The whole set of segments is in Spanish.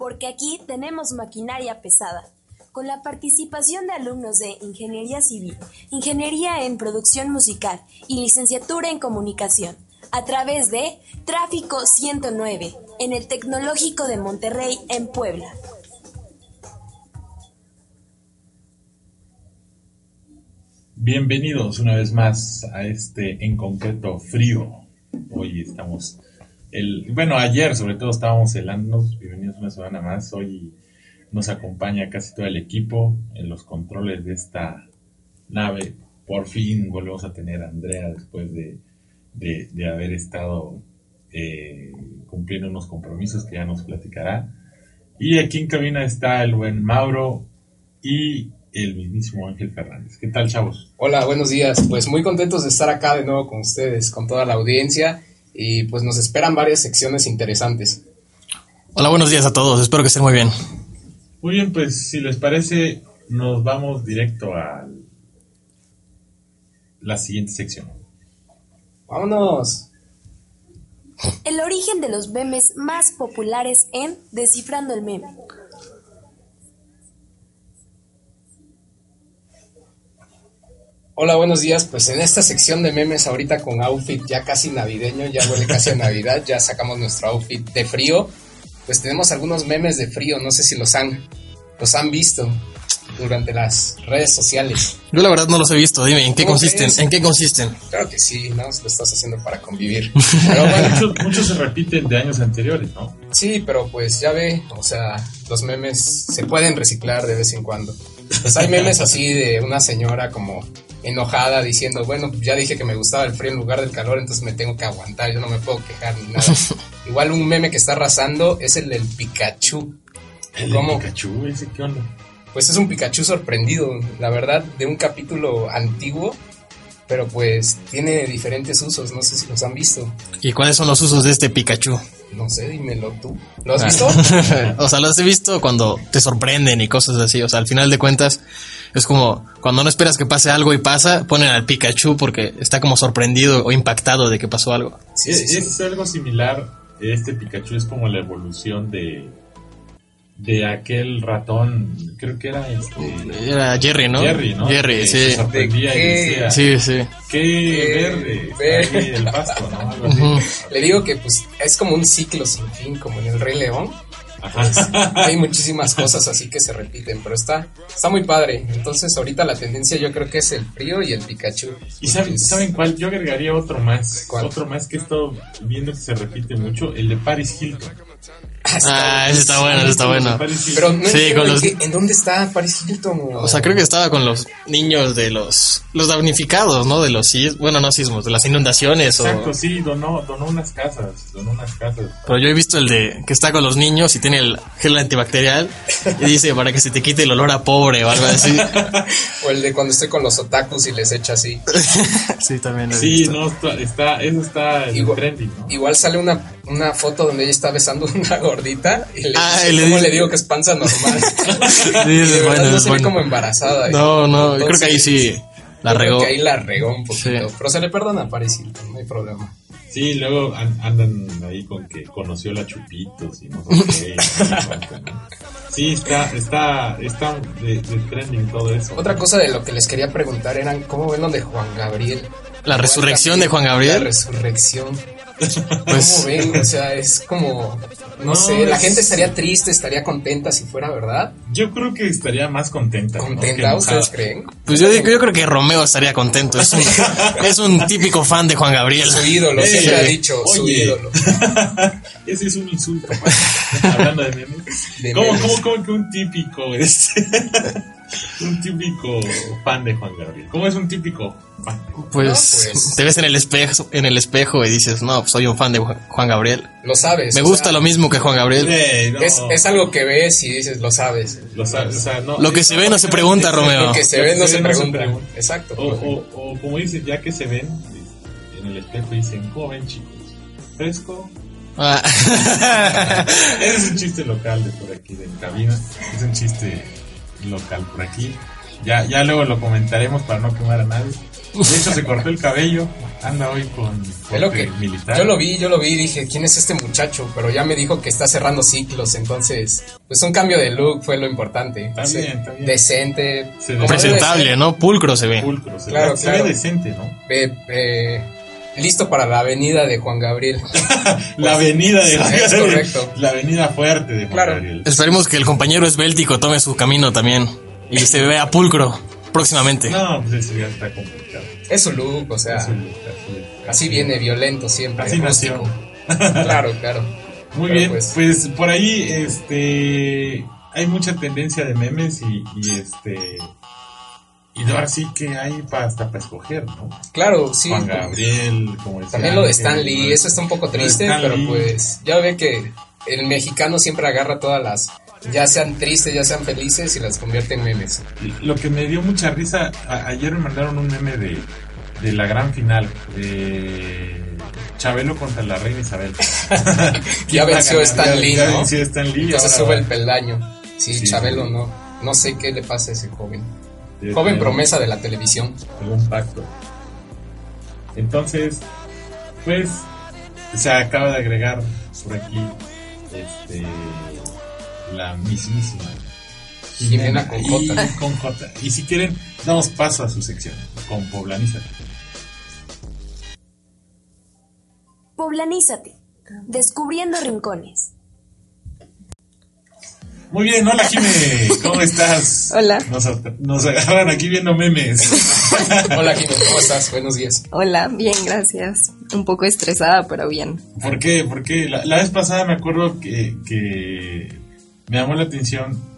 porque aquí tenemos maquinaria pesada, con la participación de alumnos de Ingeniería Civil, Ingeniería en Producción Musical y Licenciatura en Comunicación, a través de Tráfico 109, en el Tecnológico de Monterrey, en Puebla. Bienvenidos una vez más a este en concreto frío. Hoy estamos, bueno, ayer sobre todo estábamos helándonos, bienvenidos una semana más. Hoy nos acompaña casi todo el equipo en los controles de esta nave. Por fin volvemos a tener a Andrea después de, de, haber estado eh, cumpliendo unos compromisos que ya nos platicará. Y aquí en cabina está el buen Mauro y el mismísimo Ángel Fernández. ¿Qué tal, chavos? Hola, buenos días. Pues muy contentos de estar acá de nuevo con ustedes, con toda la audiencia y pues nos esperan varias secciones interesantes. Hola, buenos días a todos. Espero que estén muy bien. Muy bien, pues si les parece, nos vamos directo a la siguiente sección. ¡Vámonos! El origen de los memes más populares en Descifrando el Meme. Hola, buenos días. Pues en esta sección de memes ahorita con outfit ya casi navideño, ya huele casi a Navidad, ya sacamos nuestro outfit de frío. Pues tenemos algunos memes de frío, no sé si los han, los han visto durante las redes sociales. Yo la verdad no los he visto, dime, ¿en qué consisten? ¿En qué consisten? Claro que sí, ¿no? Lo estás haciendo para convivir. Pero bueno. muchos, se repiten de años anteriores, ¿no? Sí, pero pues ya ve, o sea, los memes se pueden reciclar de vez en cuando. Pues hay memes así de una señora como enojada diciendo, bueno, ya dije que me gustaba el frío en lugar del calor, entonces me tengo que aguantar, yo no me puedo quejar ni nada. Igual un meme que está arrasando es el del Pikachu. ¿El ¿Cómo? Pikachu? ¿Ese qué onda? Pues es un Pikachu sorprendido, la verdad, de un capítulo antiguo, pero pues tiene diferentes usos, no sé si los han visto. ¿Y cuáles son los usos de este Pikachu? No sé, dímelo tú. ¿Lo has ah. visto? o sea, los he visto cuando te sorprenden y cosas así, o sea, al final de cuentas es como cuando no esperas que pase algo y pasa, ponen al Pikachu porque está como sorprendido o impactado de que pasó algo. Sí, es, algo similar. Este Pikachu es como la evolución de de aquel ratón, creo que era este era Jerry, ¿no? Jerry, ¿no? Jerry, sí. sí, sí. Qué verde, el pasto, ¿no? Le digo que pues es como un ciclo sin fin, como en el Rey León pues, hay muchísimas cosas así que se repiten, pero está, está muy padre. Entonces ahorita la tendencia yo creo que es el frío y el Pikachu. ¿Y saben, ¿saben cuál? Yo agregaría otro más. Otro más que he estado viendo que se repite mucho, el de Paris Hilton. Ah, ese está bueno, ese está bueno. Pero no sí, con los... ¿en dónde está Paris Hilton? O sea, creo que estaba con los niños de los los damnificados, ¿no? De los sismos, bueno, no sismos, de las inundaciones. Exacto, sí, donó, donó unas casas, donó unas casas. Pero yo he visto el de que está con los niños y tiene el gel antibacterial y dice para que se te quite el olor a pobre o algo así. o el de cuando estoy con los otakus y les echa así. sí, también. sí, no, está, eso está igual, trending, ¿no? Igual sale una, una foto donde ella está besando una gordita y le, ah, dice, ¿cómo le, digo que es panza normal? sí, es bueno, no se ve como embarazada. No, no, creo que ahí sí la regó. Creo que ahí la regó un poquito. Pero se le perdona a Paris no hay problema. Sí, luego andan ahí con que conoció la Chupitos y no sé qué. sí, está, está, está de, trending todo eso. Otra cosa de lo que les quería preguntar eran cómo ven lo de Juan Gabriel. La resurrección de Juan Gabriel. La resurrección. Pues, ¿Cómo ven? O sea, es como, no, sé, la gente estaría triste, estaría contenta si fuera verdad. Yo creo que estaría más contenta. ¿Contenta? ¿Ustedes creen? Pues yo, yo creo que Romeo estaría contento. Es un, es un típico fan de Juan Gabriel. Su ídolo, siempre ha dicho, su ídolo. Ese es un insulto. Hablando de memes. ¿Cómo, ¿Cómo, cómo, que un típico este? un típico fan de Juan Gabriel. ¿Cómo es un típico fan? Pues, pues, te ves en el espejo, en el espejo y dices, no, pues soy un fan de Juan Gabriel. Lo sabes. Me gusta lo mismo que Juan Gabriel. es, es, algo que ves y dices, lo sabes. Lo sabes, o sea, no, lo que se ve no se pregunta, Romeo. Lo que se ve no se, pregunta. Exacto. O, o, como dicen, ya que se ven en el espejo dicen, ¿cómo ven chicos? ¿Fresco? Ah. es un chiste local de por aquí, de cabina. Es un chiste local por aquí. Ya, ya luego lo comentaremos para no quemar a nadie. De hecho, se cortó el cabello. Anda hoy con lo que militar. yo lo vi, yo lo vi y dije, ¿quién es este muchacho? Pero ya me dijo que está cerrando ciclos, entonces, pues un cambio de look fue lo importante. Está Sí, bien, está bien. Decente. Presentable. ¿no? Pulcro se ve. Pulcro, se, Claro, ve, se ve decente, ¿no? Eh, eh, listo para la avenida de Juan Gabriel. La avenida de sí, es correcto. La avenida fuerte de Juan Claro. Gabriel. Esperemos que el compañero esbéltico tome su camino también y se vea pulcro próximamente. No, pues eso ya está complicado. Es su look, o sea, es lo que hace- así viene violento siempre. Así nació. Claro, claro. Muy Pero bien, pues- pues, por ahí este hay mucha tendencia de memes y, y, este y ahora sí que hay hasta para escoger, ¿no? Claro, sí. Juan Gabriel, como decía También lo de Stan Lee, eso está un poco triste, pero Lee. pues ya ve que el mexicano siempre agarra todas las, ya sean tristes, ya sean felices y las convierte en memes. Lo que me dio mucha risa, ayer me mandaron un meme de, de la gran final, de Chabelo contra la reina Isabel. Ya venció Ya- Stan Lee, ya ¿no? venció Stan Lee. Entonces sube va. el peldaño. Sí, Sí. Chabelo no, no sé qué le pasa a ese joven. Joven promesa de la televisión. algún pacto. Entonces, pues, se acaba de agregar por aquí este, la mismísima Jimena con y, J. con J. Y si quieren, damos paso a su sección con Poblanízate. Poblanízate. Descubriendo rincones. Muy bien, hola Jimé, ¿cómo estás? Hola. Nos, nos agarran aquí viendo memes. Hola, Jimmy, ¿cómo estás? Buenos días. Hola, bien, gracias. Un poco estresada, pero bien. ¿Por qué? Porque la, la vez pasada me acuerdo que, que me llamó la atención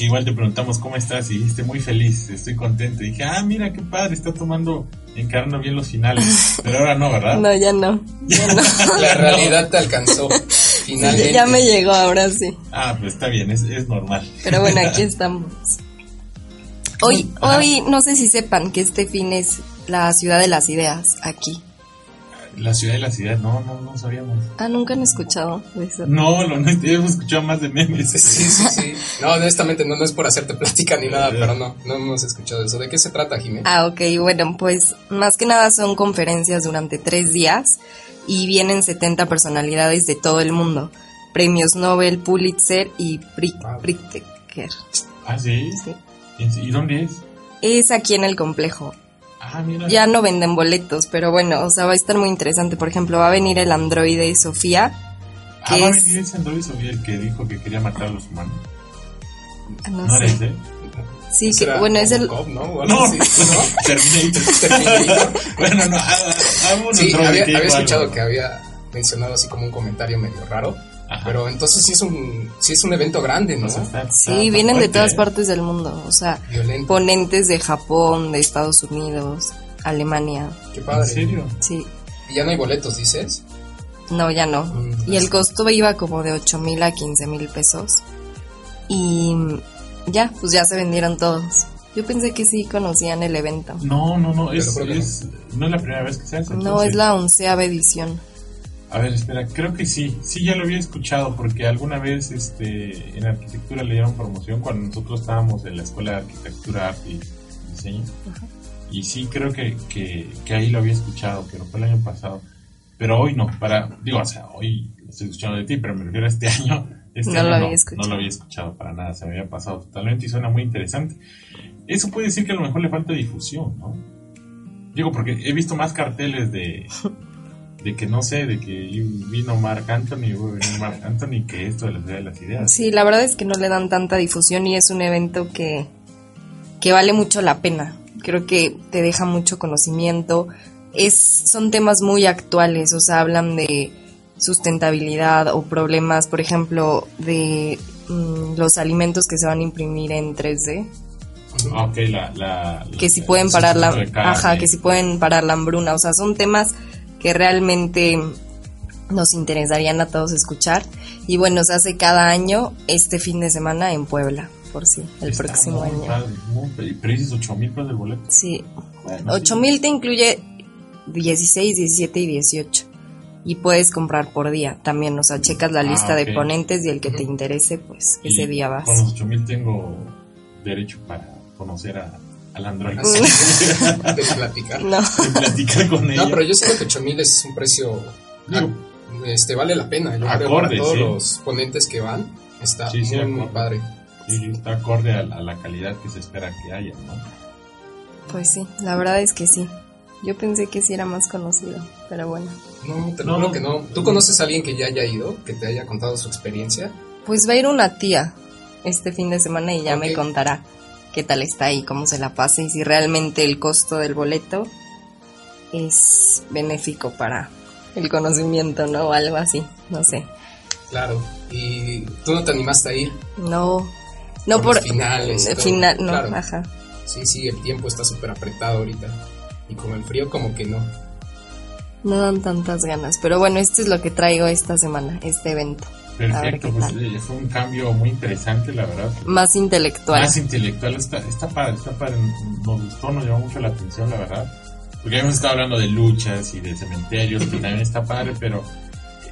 que igual te preguntamos cómo estás y dijiste muy feliz, estoy contento. Y dije, ah, mira qué padre, está tomando, encarando bien los finales. Pero ahora no, ¿verdad? No, ya no. Ya no. La realidad te alcanzó. Finalmente. ya me llegó ahora sí. Ah, pues está bien, es, es normal. Pero bueno, aquí estamos. Hoy, Ajá. hoy no sé si sepan que este fin es la ciudad de las ideas aquí. La ciudad de la ciudad, no, no, no sabíamos. Ah, nunca han escuchado de eso. No, lo, no hemos escuchado más de memes. Sí, sí, sí. No, honestamente no, no es por hacerte plática ni nada, pero no, no hemos escuchado eso. ¿De qué se trata, Jimé? Ah, ok, bueno, pues más que nada son conferencias durante tres días y vienen 70 personalidades de todo el mundo. Premios Nobel, Pulitzer y. Pritzker. Ah, sí. Sí. ¿Y dónde es? Es aquí en el complejo. Ah, mira. Ya no venden boletos, pero bueno, o sea, va a estar muy interesante. Por ejemplo, va a venir el androide Sofía. Ah, va a venir ese Android Sofía el que dijo que quería matar a los humanos. No, ¿No era sé. ese? Sí, que, ¿Será bueno, es el... Robocop, ¿no? O algo No, así, ¿no? Terminator. Terminator. bueno, no, ah, ah, un Sí, había, había escuchado que había mencionado así como un comentario medio raro. Ajá. Pero entonces sí es un, sí es un evento grande, ¿no? O sea, está- Sí, está vienen de fuerte, todas ¿eh? partes del mundo. O sea, Violento. ponentes de Japón, de Estados Unidos, Alemania. Qué padre. ¿En serio? Sí, Y ya no hay boletos, dices. no, ya no. Mm, Y el costo iba como de 8 mil a 15 mil pesos. Y ya, pues ya se vendieron todos. Yo pensé que sí conocían el evento. No, no, no, es, es, no es la primera vez que se hace. No, es la onceava edición. A ver, espera, creo que sí, sí ya lo había escuchado porque alguna vez este, en arquitectura le dieron promoción cuando nosotros estábamos en la escuela de arquitectura, arte y diseño. Y sí creo que, que, que ahí lo había escuchado, pero fue el año pasado. Pero hoy no, para, digo, o sea, hoy lo estoy escuchando de ti, pero me refiero a este año. Este No lo había no, escuchado. no lo había escuchado para nada, se me había pasado totalmente y suena muy interesante. Eso puede decir que a lo mejor le falta difusión, ¿no? Digo, porque he visto más carteles de, de que no sé, de que vino Mark Anthony, Mark Anthony, que esto de la ciudad de las ideas. Sí, la verdad es que no le dan tanta difusión y es un evento que, que vale mucho la pena. Creo que te deja mucho conocimiento. Es, son temas muy actuales, o sea, hablan de sustentabilidad o problemas, por ejemplo, de mm, los alimentos que se van a imprimir en 3D, Ah, ok, la, la, que si la- pueden el parar la, ajá, que si pueden parar la hambruna, o sea, son temas que realmente nos interesarían a todos escuchar. Y bueno, se hace cada año este fin de semana en Puebla, por sí, el Está próximo muy año. padre, muy. Pero dices 8 mil pesos de boleto. Sí, Bueno, 8 sí. mil te incluye 16, 17 y 18. Y puedes comprar por día también, o sea, checas la Ah, lista de ponentes y el que te interese, pues Y ese día vas. Con los 8 mil tengo derecho para conocer a al Android. de platicar. No. de platicar con ella. No, pero yo siento que 8000 es un precio. Digo, Este vale la pena. Yo creo Acorde, para todos sí. los ponentes que van. Está Sí, sí, muy, padre. sí, está acorde a, la- a la calidad que se espera que haya, ¿no? Pues sí, la verdad es que sí. Yo pensé que sí era más conocido, pero bueno. No, te No, lo juro no. que no. ¿Tú conoces a alguien que ya haya ido? Que te haya contado su experiencia. Pues va a ir una tía este fin de semana y ya me contará qué tal está ahí, cómo se la pasa y si realmente el costo del boleto es benéfico para el conocimiento, ¿no? O algo así, no sé. Claro. Y tú no te animaste a ir. No, no Por por... finales y todo. final, no, Claro. ajá. Sí, sí, el tiempo está súper apretado ahorita. Y con el frío, como que no. No dan tantas ganas, pero bueno, esto es lo que traigo esta semana, este evento. Perfecto, pues fue un cambio muy interesante, la verdad. Más intelectual. Más intelectual, está, está padre, está padre, nos gustó, nos llamó mucho la atención, la verdad. Porque hemos estado hablando de luchas y de cementerios, que también está padre, pero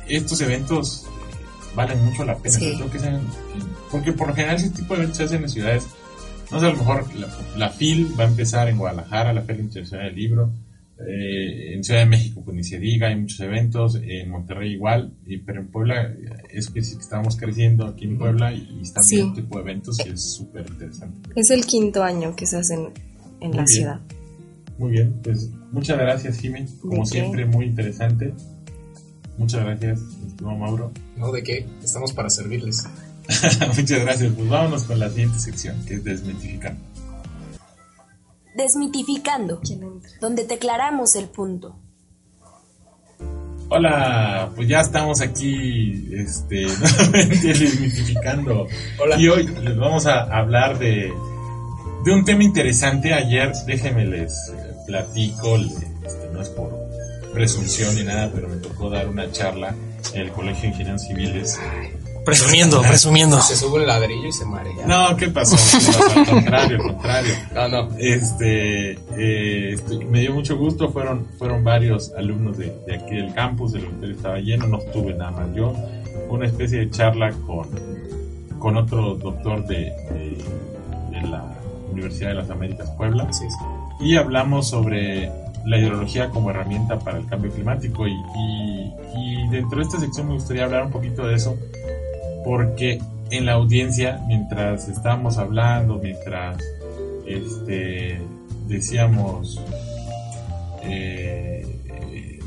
estos eventos valen mucho la pena. Sí. todo que sean- porque por lo general ese tipo de eventos se hacen en ciudades, no sé, a lo mejor la, la FIL va a empezar en Guadalajara, la Feria Internacional del Libro, eh, en Ciudad de México pues ni se diga, hay muchos eventos, en Monterrey igual, y, pero en Puebla es que sí que estamos creciendo aquí en Puebla y, y están Sí. viendo tipo de eventos y es súper interesante. Es el quinto año que se hacen en Muy la bien. ciudad. Muy bien, pues muchas gracias Jimmy, como qué? siempre muy interesante. Muchas gracias, estimado Mauro. ¿No? ¿De qué? Estamos para servirles. muchas gracias, pues vámonos con la siguiente sección, que es Desmitificando. Desmitificando, donde te aclaramos el punto. Hola, pues ya estamos aquí, este, nuevamente desmitificando. Hola. Y hoy les vamos a hablar de, de un tema interesante. Ayer, déjenme les eh, platico, este, no es por presunción ni nada, pero me tocó dar una charla en el Colegio de Ingenieros Civiles. Presumiendo, presumiendo. Se sube un ladrillo y se marea. No, ¿qué pasó? ¿Qué pasó? Al contrario, al contrario. No, no. Este, eh, este, me dio mucho gusto, fueron, fueron varios alumnos de, de aquí del campus, el hotel estaba lleno, no estuve nada más yo. Una especie de charla con, con otro doctor de, de, de la Universidad de las Américas Puebla Sí, sí. y hablamos sobre la hidrología como herramienta para el cambio climático y, y- y dentro de esta sección me gustaría hablar un poquito de eso porque en la audiencia mientras estábamos hablando mientras este decíamos eh,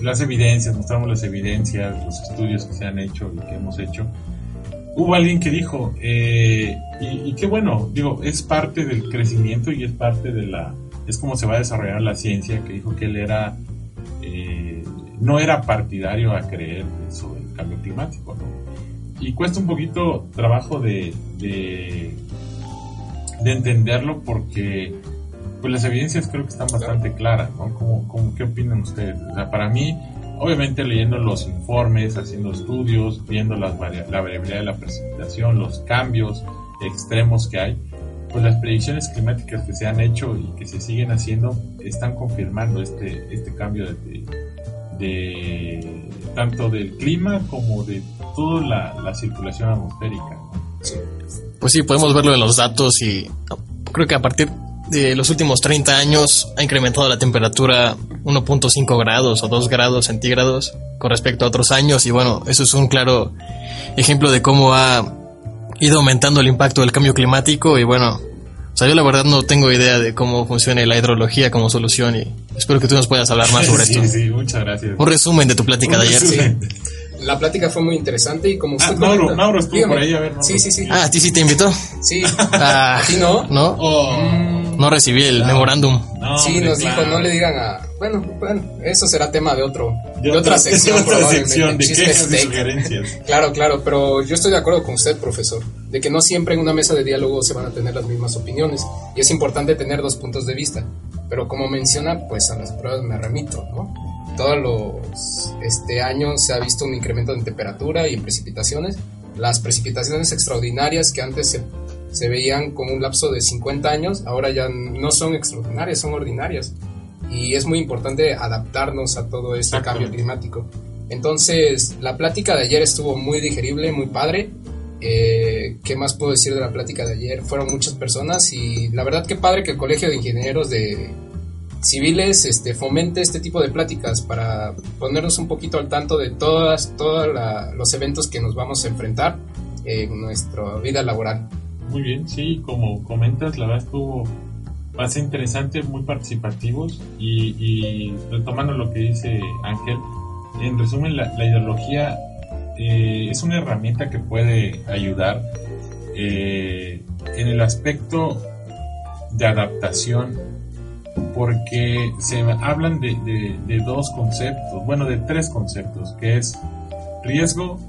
las evidencias mostramos las evidencias los estudios que se han hecho y que hemos hecho hubo alguien que dijo, eh, y, y qué bueno, digo, es parte del crecimiento y es parte de la, es como se va a desarrollar la ciencia, que dijo que él era, eh, no era partidario a creer sobre el cambio climático, ¿no? Y cuesta un poquito trabajo de, de, de entenderlo porque pues las evidencias creo que están bastante claras, ¿no? ¿Cómo, cómo, ¿Qué opinan ustedes? O sea, para mí, obviamente leyendo los informes, haciendo estudios, viendo las la variabilidad de la precipitación, los cambios extremos que hay, pues las predicciones climáticas que se han hecho y que se siguen haciendo están confirmando este, este cambio de, de- tanto del clima como de toda la, la circulación atmosférica. Pues sí, podemos verlo en los datos y creo que a partir de los últimos 30 años ha incrementado la temperatura 1.5 grados o 2 grados centígrados con respecto a otros años. Y bueno, eso es un claro ejemplo de cómo ha ido aumentando el impacto del cambio climático. Y bueno, o sea, yo la verdad no tengo idea de cómo funciona la hidrología como solución y espero que tú nos puedas hablar más sobre sí, esto. sí, muchas gracias. Un resumen de tu plática de ayer. resumen. La plática fue muy interesante y como usted Ah, Mauro, comenta- Mauro estuvo Dígame. por ahí, a ver, Mauro. Sí, sí, sí. Ah, ¿a ti sí te invitó? Sí. Ah, ¿A ti no? ¿No? Oh, No recibí el memorándum. no, sí, hombre, nos claro. dijo, no le digan a... Bueno, bueno, eso será tema de otro... De De, otra sección, de otra sección de quejas y sugerencias. Claro, claro, pero yo estoy de acuerdo con usted, profesor, de que no siempre en una mesa de diálogo se van a tener las mismas opiniones y es importante tener dos puntos de vista. Pero como menciona, pues a las pruebas me remito, ¿no? Todos los este año se ha visto un incremento en temperatura y en precipitaciones. Las precipitaciones extraordinarias que antes se, se veían con un lapso de 50 años, ahora ya no son extraordinarias, son ordinarias. Y es muy importante adaptarnos a todo este cambio climático. Entonces, la plática de ayer estuvo muy digerible, muy padre. Eh, ¿Qué más puedo decir de la plática de ayer? Fueron muchas personas y la verdad que padre que el Colegio de Ingenieros de Civiles este, fomente este tipo de pláticas para ponernos un poquito al tanto de todas, todos los eventos que nos vamos a enfrentar en nuestra vida laboral. Muy bien, sí, como comentas, la verdad estuvo bastante interesante, muy participativos. Y, retomando lo que dice Ángel, en resumen, la, ideología eh, es una herramienta que puede ayudar eh, en el aspecto de adaptación porque se hablan de, de, dos conceptos, bueno, de tres conceptos, que es riesgo,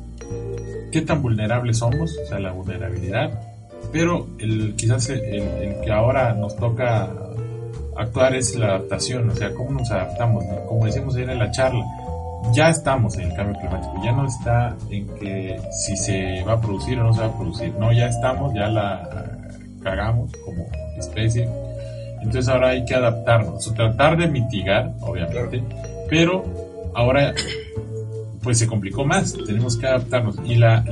qué tan vulnerables somos, o sea, la vulnerabilidad, pero el, quizás el, que ahora nos toca actuar es la adaptación, o sea, cómo nos adaptamos, como decimos ayer en la charla, ya estamos en el cambio climático, ya no está en que si se va a producir o no se va a producir, no, ya estamos, ya la cagamos como especie, entonces ahora hay que adaptarnos, o tratar de mitigar, obviamente, pero ahora pues se complicó más, tenemos que adaptarnos. Y la,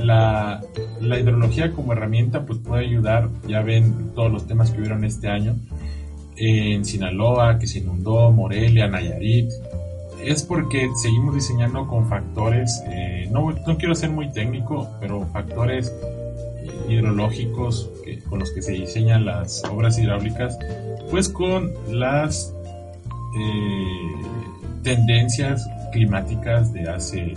la, hidrología como herramienta pues puede ayudar, ya ven todos los temas que hubieron este año, en Sinaloa, que se inundó, Morelia, Nayarit, es porque seguimos diseñando con factores, eh, no, no, quiero ser muy técnico, pero factores hidrológicos con los que se diseñan las obras hidráulicas, pues con las eh, tendencias climáticas de hace,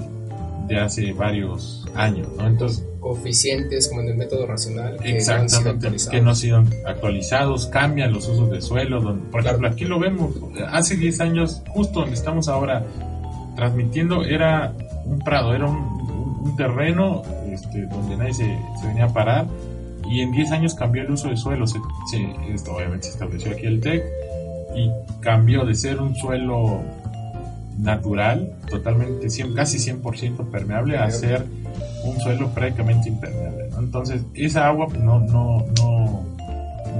de hace varios años, ¿no? Entonces, coeficientes como en el método racional que exactamente, no que no han sido actualizados, cambian los usos de suelo, donde, por ejemplo, aquí lo vemos, hace 10 años, justo donde estamos ahora transmitiendo, era un prado, era un, terreno este, donde nadie se, venía a parar, y en 10 años cambió el uso de suelo, se, esto obviamente se estableció aquí el TEC, y cambió de ser un suelo natural, totalmente, casi 100% permeable, a ser un suelo prácticamente impermeable. Entonces, esa agua pues, no, no, no,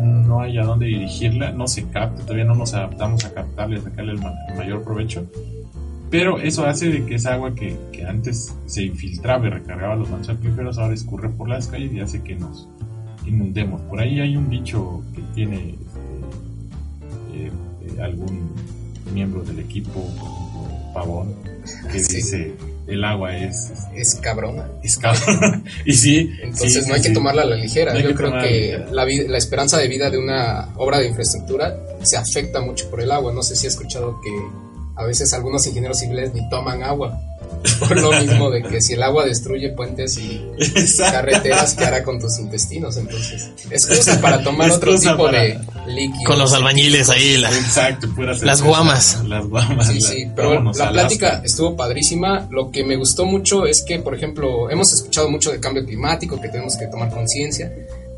no hay a dónde dirigirla, no se capta, todavía no nos adaptamos a captarle, a sacarle el, mayor provecho. Pero eso hace de que esa agua que, que antes se infiltraba y recargaba los mantos acuíferos ahora escurre por las calles y hace que nos inundemos. Por ahí hay un dicho que tiene este, eh, eh, algún miembro del equipo pavón que dice el agua es es cabrona es cabrona y sí entonces no hay que tomarla a la ligera. Yo creo que la, la esperanza de vida de una obra de infraestructura se afecta mucho por el agua. No sé si he escuchado que a veces algunos ingenieros civiles ni toman agua por lo mismo de que si el agua destruye puentes y carreteras, ¿qué hará con tus intestinos? Entonces, excusa para tomar otro tipo de líquido. Con los albañiles ahí, Exacto, las guamas. Las guamas. Sí, sí, pero la plática estuvo padrísima. Lo que me gustó mucho es que, por ejemplo, hemos escuchado mucho de cambio climático, que tenemos que tomar conciencia,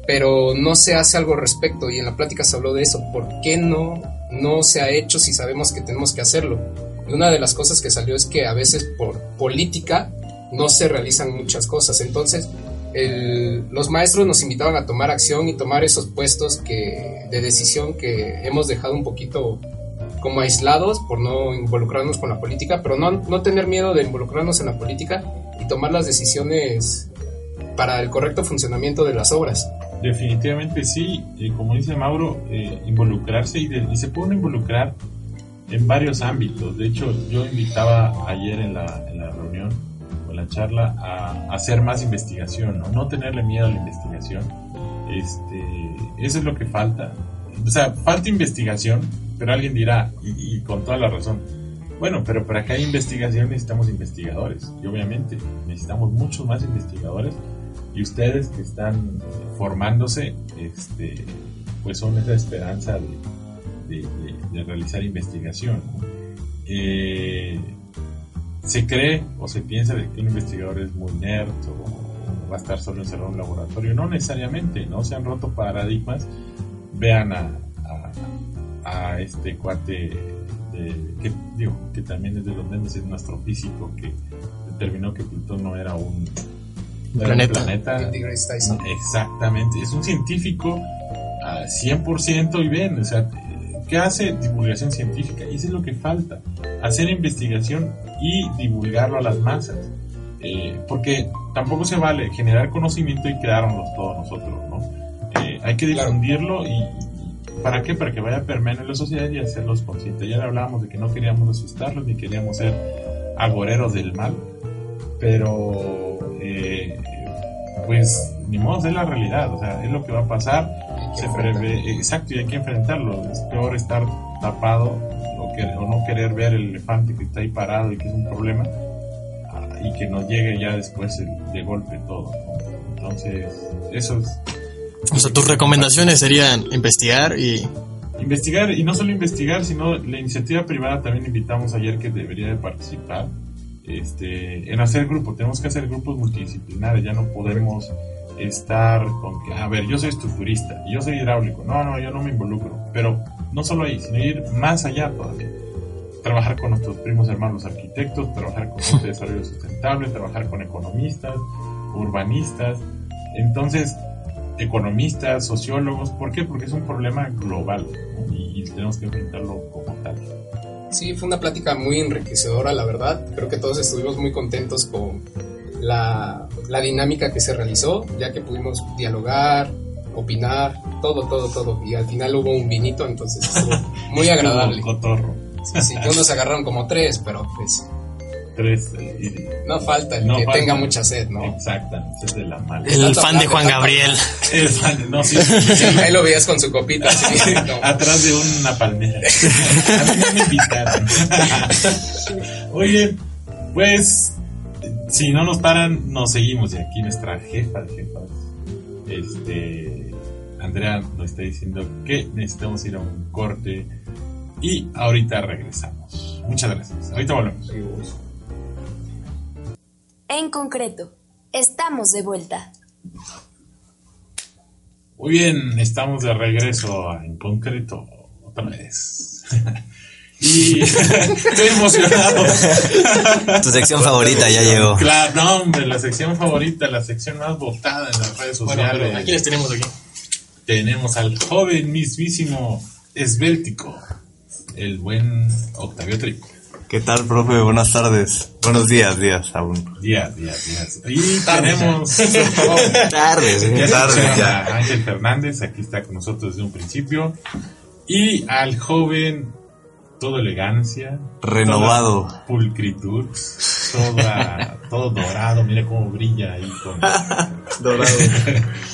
pero no se hace algo al respecto y en la plática se habló de eso. ¿Por qué no, no se ha hecho si sabemos que tenemos que hacerlo? Una de las cosas que salió es que a veces por política no se realizan muchas cosas. Entonces, los maestros nos invitaban a tomar acción y tomar esos puestos que, de decisión que hemos dejado un poquito como aislados por no involucrarnos con la política, pero no, no tener miedo de involucrarnos en la política y tomar las decisiones para el correcto funcionamiento de las obras. Definitivamente sí, como dice Mauro, eh, involucrarse y, y se puede involucrar en varios ámbitos. De hecho, yo invitaba ayer en la, en la reunión o en la charla a, hacer más investigación, ¿no? no tenerle miedo a la investigación. Este, eso es lo que falta. O sea, falta investigación, pero alguien dirá, y, con toda la razón, bueno, pero para que haya investigación necesitamos investigadores, y obviamente necesitamos muchos más investigadores, y ustedes que están formándose, este, pues son esa esperanza de, de, realizar investigación. Eh, se cree o se piensa de que un investigador es muy nerd o, va a estar solo encerrado en un laboratorio. No necesariamente, ¿no? Se han roto paradigmas. Vean a, a, este cuate que, digo, que también es de los memes, es un astrofísico que determinó que Plutón no era un, planeta. planeta. Exactamente, es un científico a 100% y ven, o sea, ¿Qué hace divulgación científica? Y eso es lo que falta, hacer investigación y divulgarlo a las masas. Eh, porque tampoco se vale generar conocimiento y quedarnos todos nosotros, ¿no? Eh, hay que difundirlo y, ¿para qué? Para que vaya permeando en la sociedad y hacerlos conscientes. Ya hablábamos de que no queríamos asustarlos ni queríamos ser agoreros del mal, pero eh, pues ni modo, es la realidad, o sea, es lo que va a pasar, se prevé, exacto, y hay que enfrentarlo, es peor estar tapado o, que, o no querer ver el elefante que está ahí parado y que es un problema ah, y que nos llegue ya después el- de golpe todo, ¿no? Entonces, eso es O sea, tus recomendaciones serían investigar y Investigar, y no solo investigar, sino la iniciativa privada también invitamos ayer que debería de participar este, en hacer grupos. Tenemos que hacer grupos multidisciplinares, ya no podemos estar con que, a ver, yo soy estructurista, yo soy hidráulico. No, no, yo no me involucro. Pero no solo ahí, sino ir más allá todavía. Trabajar con nuestros primos hermanos arquitectos, trabajar con gente de desarrollo sustentable, trabajar con economistas, urbanistas. Entonces, economistas, sociólogos. ¿Por qué? Porque es un problema global ¿no? y, y tenemos que enfrentarlo como tal. Sí, fue una plática muy enriquecedora, la verdad. Creo que todos estuvimos muy contentos con la, la dinámica que se realizó, ya que pudimos dialogar, opinar, todo, todo, todo. Y al final hubo un vinito, entonces estuvo muy agradable. Cotorro. Sí, sí, que unos agarraron como tres, pero pues Tres. eh, y- no falta el No que falta. tenga mucha sed, ¿no? Exactamente, es de la mala. el tanto fan de Juan Gabriel. Es fan, no, sí, sí, sí. Ahí lo veías con su copita, así, no. Atrás de una palmera. A mí no me invitaron. Oye, pues, si no nos paran, nos seguimos. Y aquí nuestra jefa de jefas, este, Andrea nos está diciendo que necesitamos ir a un corte. Y ahorita regresamos. Muchas gracias. Ahorita volvemos. En concreto, estamos de vuelta. Muy bien, estamos de regreso en concreto otra vez. y estoy emocionado. Tu sección favorita ya llegó. Claro, no, hombre, la sección favorita, la sección más votada en las redes Bueno, sociales. pero ¿a quiénes tenemos aquí? Tenemos al joven mismísimo esbéltico, el buen Octavio Trigo. ¿Qué tal, profe? Buenas tardes. Buenos días, días aún. Días, días, días. Y tenemos Tardes, Ya tardes ya. Ángel Fernández, aquí está con nosotros desde un principio. Y al joven, todo elegancia. Renovado. toda pulcritud. Toda, todo dorado, mira cómo brilla ahí con... Dorado.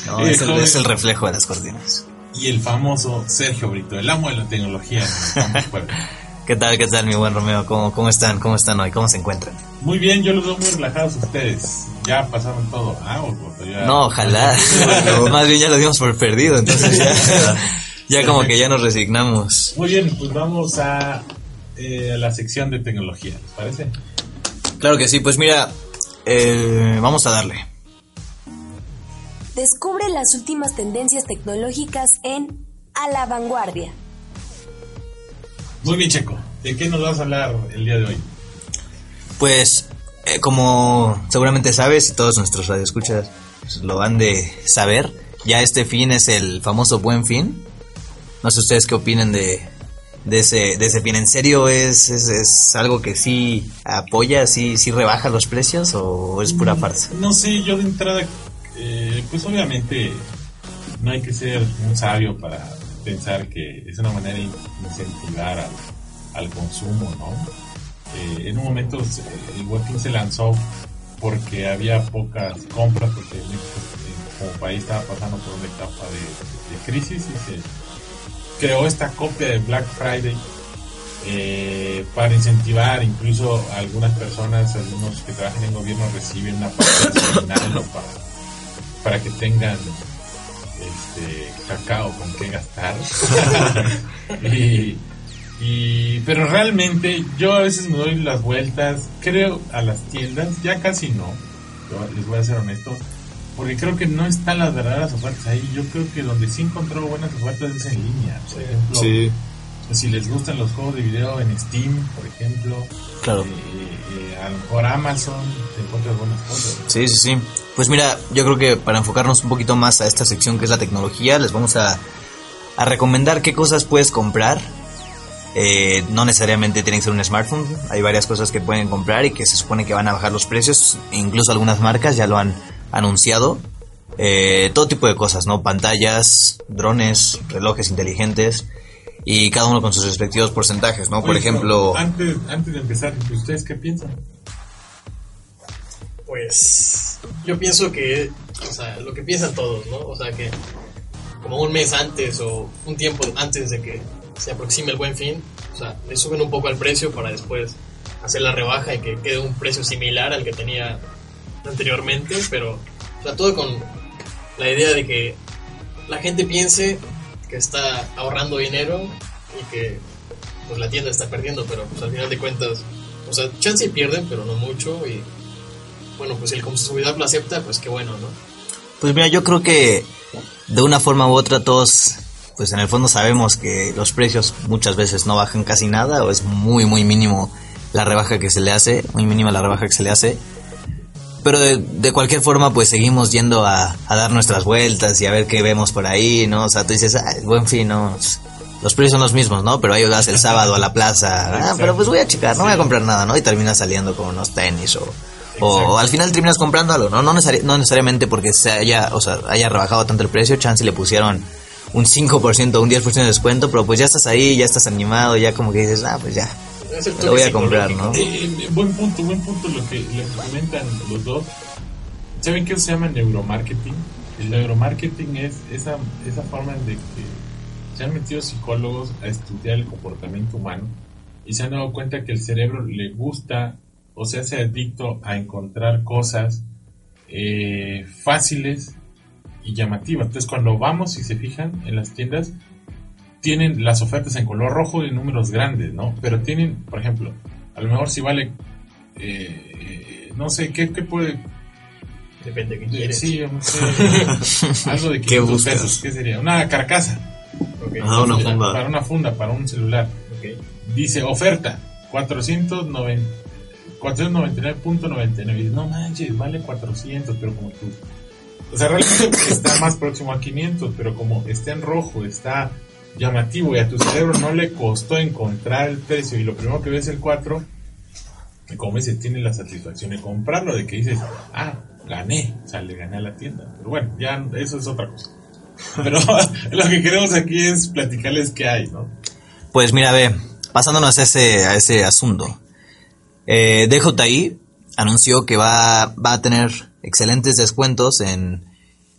No, es el, joven. es el reflejo de las cortinas. Y el famoso Sergio Brito, el amo de la tecnología en. ¿Qué tal, qué tal, mi buen Romeo? ¿Cómo, cómo están? ¿Cómo están hoy? ¿Cómo se encuentran? Muy bien, yo los veo muy relajados ustedes. Ya pasaron todo. Ah, o- o ya- No, ojalá. Más bien ya lo dimos por perdido, entonces ya, ya como que ya nos resignamos. Muy bien, pues vamos a eh, la sección de tecnología, ¿les parece? Claro que sí, pues mira, eh, vamos a darle. Descubre las últimas tendencias tecnológicas en A la Vanguardia. Muy bien, Checo. ¿De qué nos vas a hablar el día de hoy? Pues, eh, como seguramente sabes y todos nuestros radioescuchas lo han de saber, ya este fin es el famoso Buen Fin. No sé ustedes qué opinen de, de, ese, de ese fin. ¿En serio es, es, es algo que sí apoya, sí, sí rebaja los precios o es pura farsa? No sé, yo de entrada, eh, pues obviamente no hay que ser un sabio para pensar que es una manera de incentivar al, al consumo, ¿no? Eh, en un momento el Webfin se lanzó porque había pocas compras, porque México como país estaba pasando por una etapa de, de crisis y se creó esta copia de Black Friday eh, para incentivar incluso algunas personas, algunos que trabajan en gobierno reciben una parte seminario para, para que tengan este cacao con qué gastar. y, pero realmente yo a veces me doy las vueltas, creo a las tiendas, ya casi no, les voy a ser honesto, porque creo que no están las verdaderas ofertas ahí. Yo creo que donde sí encontró buenas ofertas es en línea. Por ejemplo, si les gustan los juegos de video en Steam, por ejemplo, Claro. eh, eh, a lo mejor Amazon, te encuentras buenas cosas. Sí, sí, sí. Pues mira, yo creo que para enfocarnos un poquito más a esta sección que es la tecnología, les vamos a, a recomendar qué cosas puedes comprar Eh, no necesariamente tiene que ser un smartphone, hay varias cosas que pueden comprar y que se supone que van a bajar los precios, incluso algunas marcas ya lo han anunciado. Eh, todo tipo de cosas, ¿no? Pantallas, drones, relojes inteligentes y cada uno con sus respectivos porcentajes, ¿no? Por ejemplo, Antes, antes de empezar, ¿ustedes qué piensan? Pues yo pienso que, o sea, lo que piensan todos, ¿no? O sea, que como un mes antes o un tiempo antes de que se aproxime el buen fin, o sea, le suben un poco al precio para después hacer la rebaja y que quede un precio similar al que tenía anteriormente, pero, o todo con la idea de que la gente piense que está ahorrando dinero y que pues la tienda está perdiendo, pero pues al final de cuentas, o sea, chance y pierden, pero no mucho y bueno, pues si el consumidor lo acepta, pues qué bueno, ¿no? Pues mira, yo creo que de una forma u otra todos, pues en el fondo sabemos que los precios muchas veces no bajan casi nada o es muy muy mínimo la rebaja que se le hace, muy mínima la rebaja que se le hace. Pero de, de cualquier forma pues seguimos yendo a, a dar nuestras vueltas y a ver qué vemos por ahí, ¿no? O sea, tú dices, ah, buen fin, ¿no? Los precios son los mismos, ¿no? Pero ahí vas el sábado a la plaza, ah, pero pues voy a checar, no voy a comprar nada, ¿no? Y terminas saliendo con unos tenis o, o al final terminas comprando algo, ¿no? No, necesari- no necesariamente porque se haya, o sea, haya rebajado tanto el precio, chance le pusieron un 5% o un 10% de descuento, pero pues ya estás ahí, ya estás animado, ya como que dices, ah, pues ya, Es el lo voy a comprar, ¿no? psicológico. Eh, buen punto, buen punto lo que, lo que comentan los dos. ¿Saben qué se llama neuromarketing? El neuromarketing es esa, esa forma de que se han metido psicólogos a estudiar el comportamiento humano y se han dado cuenta que el cerebro le gusta o se hace adicto a encontrar cosas eh, fáciles y llamativas. Entonces cuando vamos y se fijan en las tiendas, tienen las ofertas en color rojo y números grandes, ¿no? Pero tienen, por ejemplo, a lo mejor si vale, eh, no sé, ¿qué, qué puede? Depende de qué quieres. sí, no sé, algo de 500 buscas? pesos, ¿qué sería? Una carcasa. Ok. Ah, una funda. Para una funda, para un celular. Ok. Dice oferta, 490 499.99. Y dices, no manches, vale 400, pero como tú. O sea, realmente está más próximo a 500, pero como está en rojo, está llamativo y a tu cerebro no le costó encontrar el precio y lo primero que ves es el 4, y como dices, tiene la satisfacción de comprarlo, de que dices, ah, gané, o sea, le gané a la tienda. Pero bueno, ya eso es otra cosa. Pero lo que queremos aquí es platicarles qué hay, ¿no? Pues mira, ve, pasándonos a ese, a ese asunto. Eh, DJI anunció que va, va a tener excelentes descuentos en,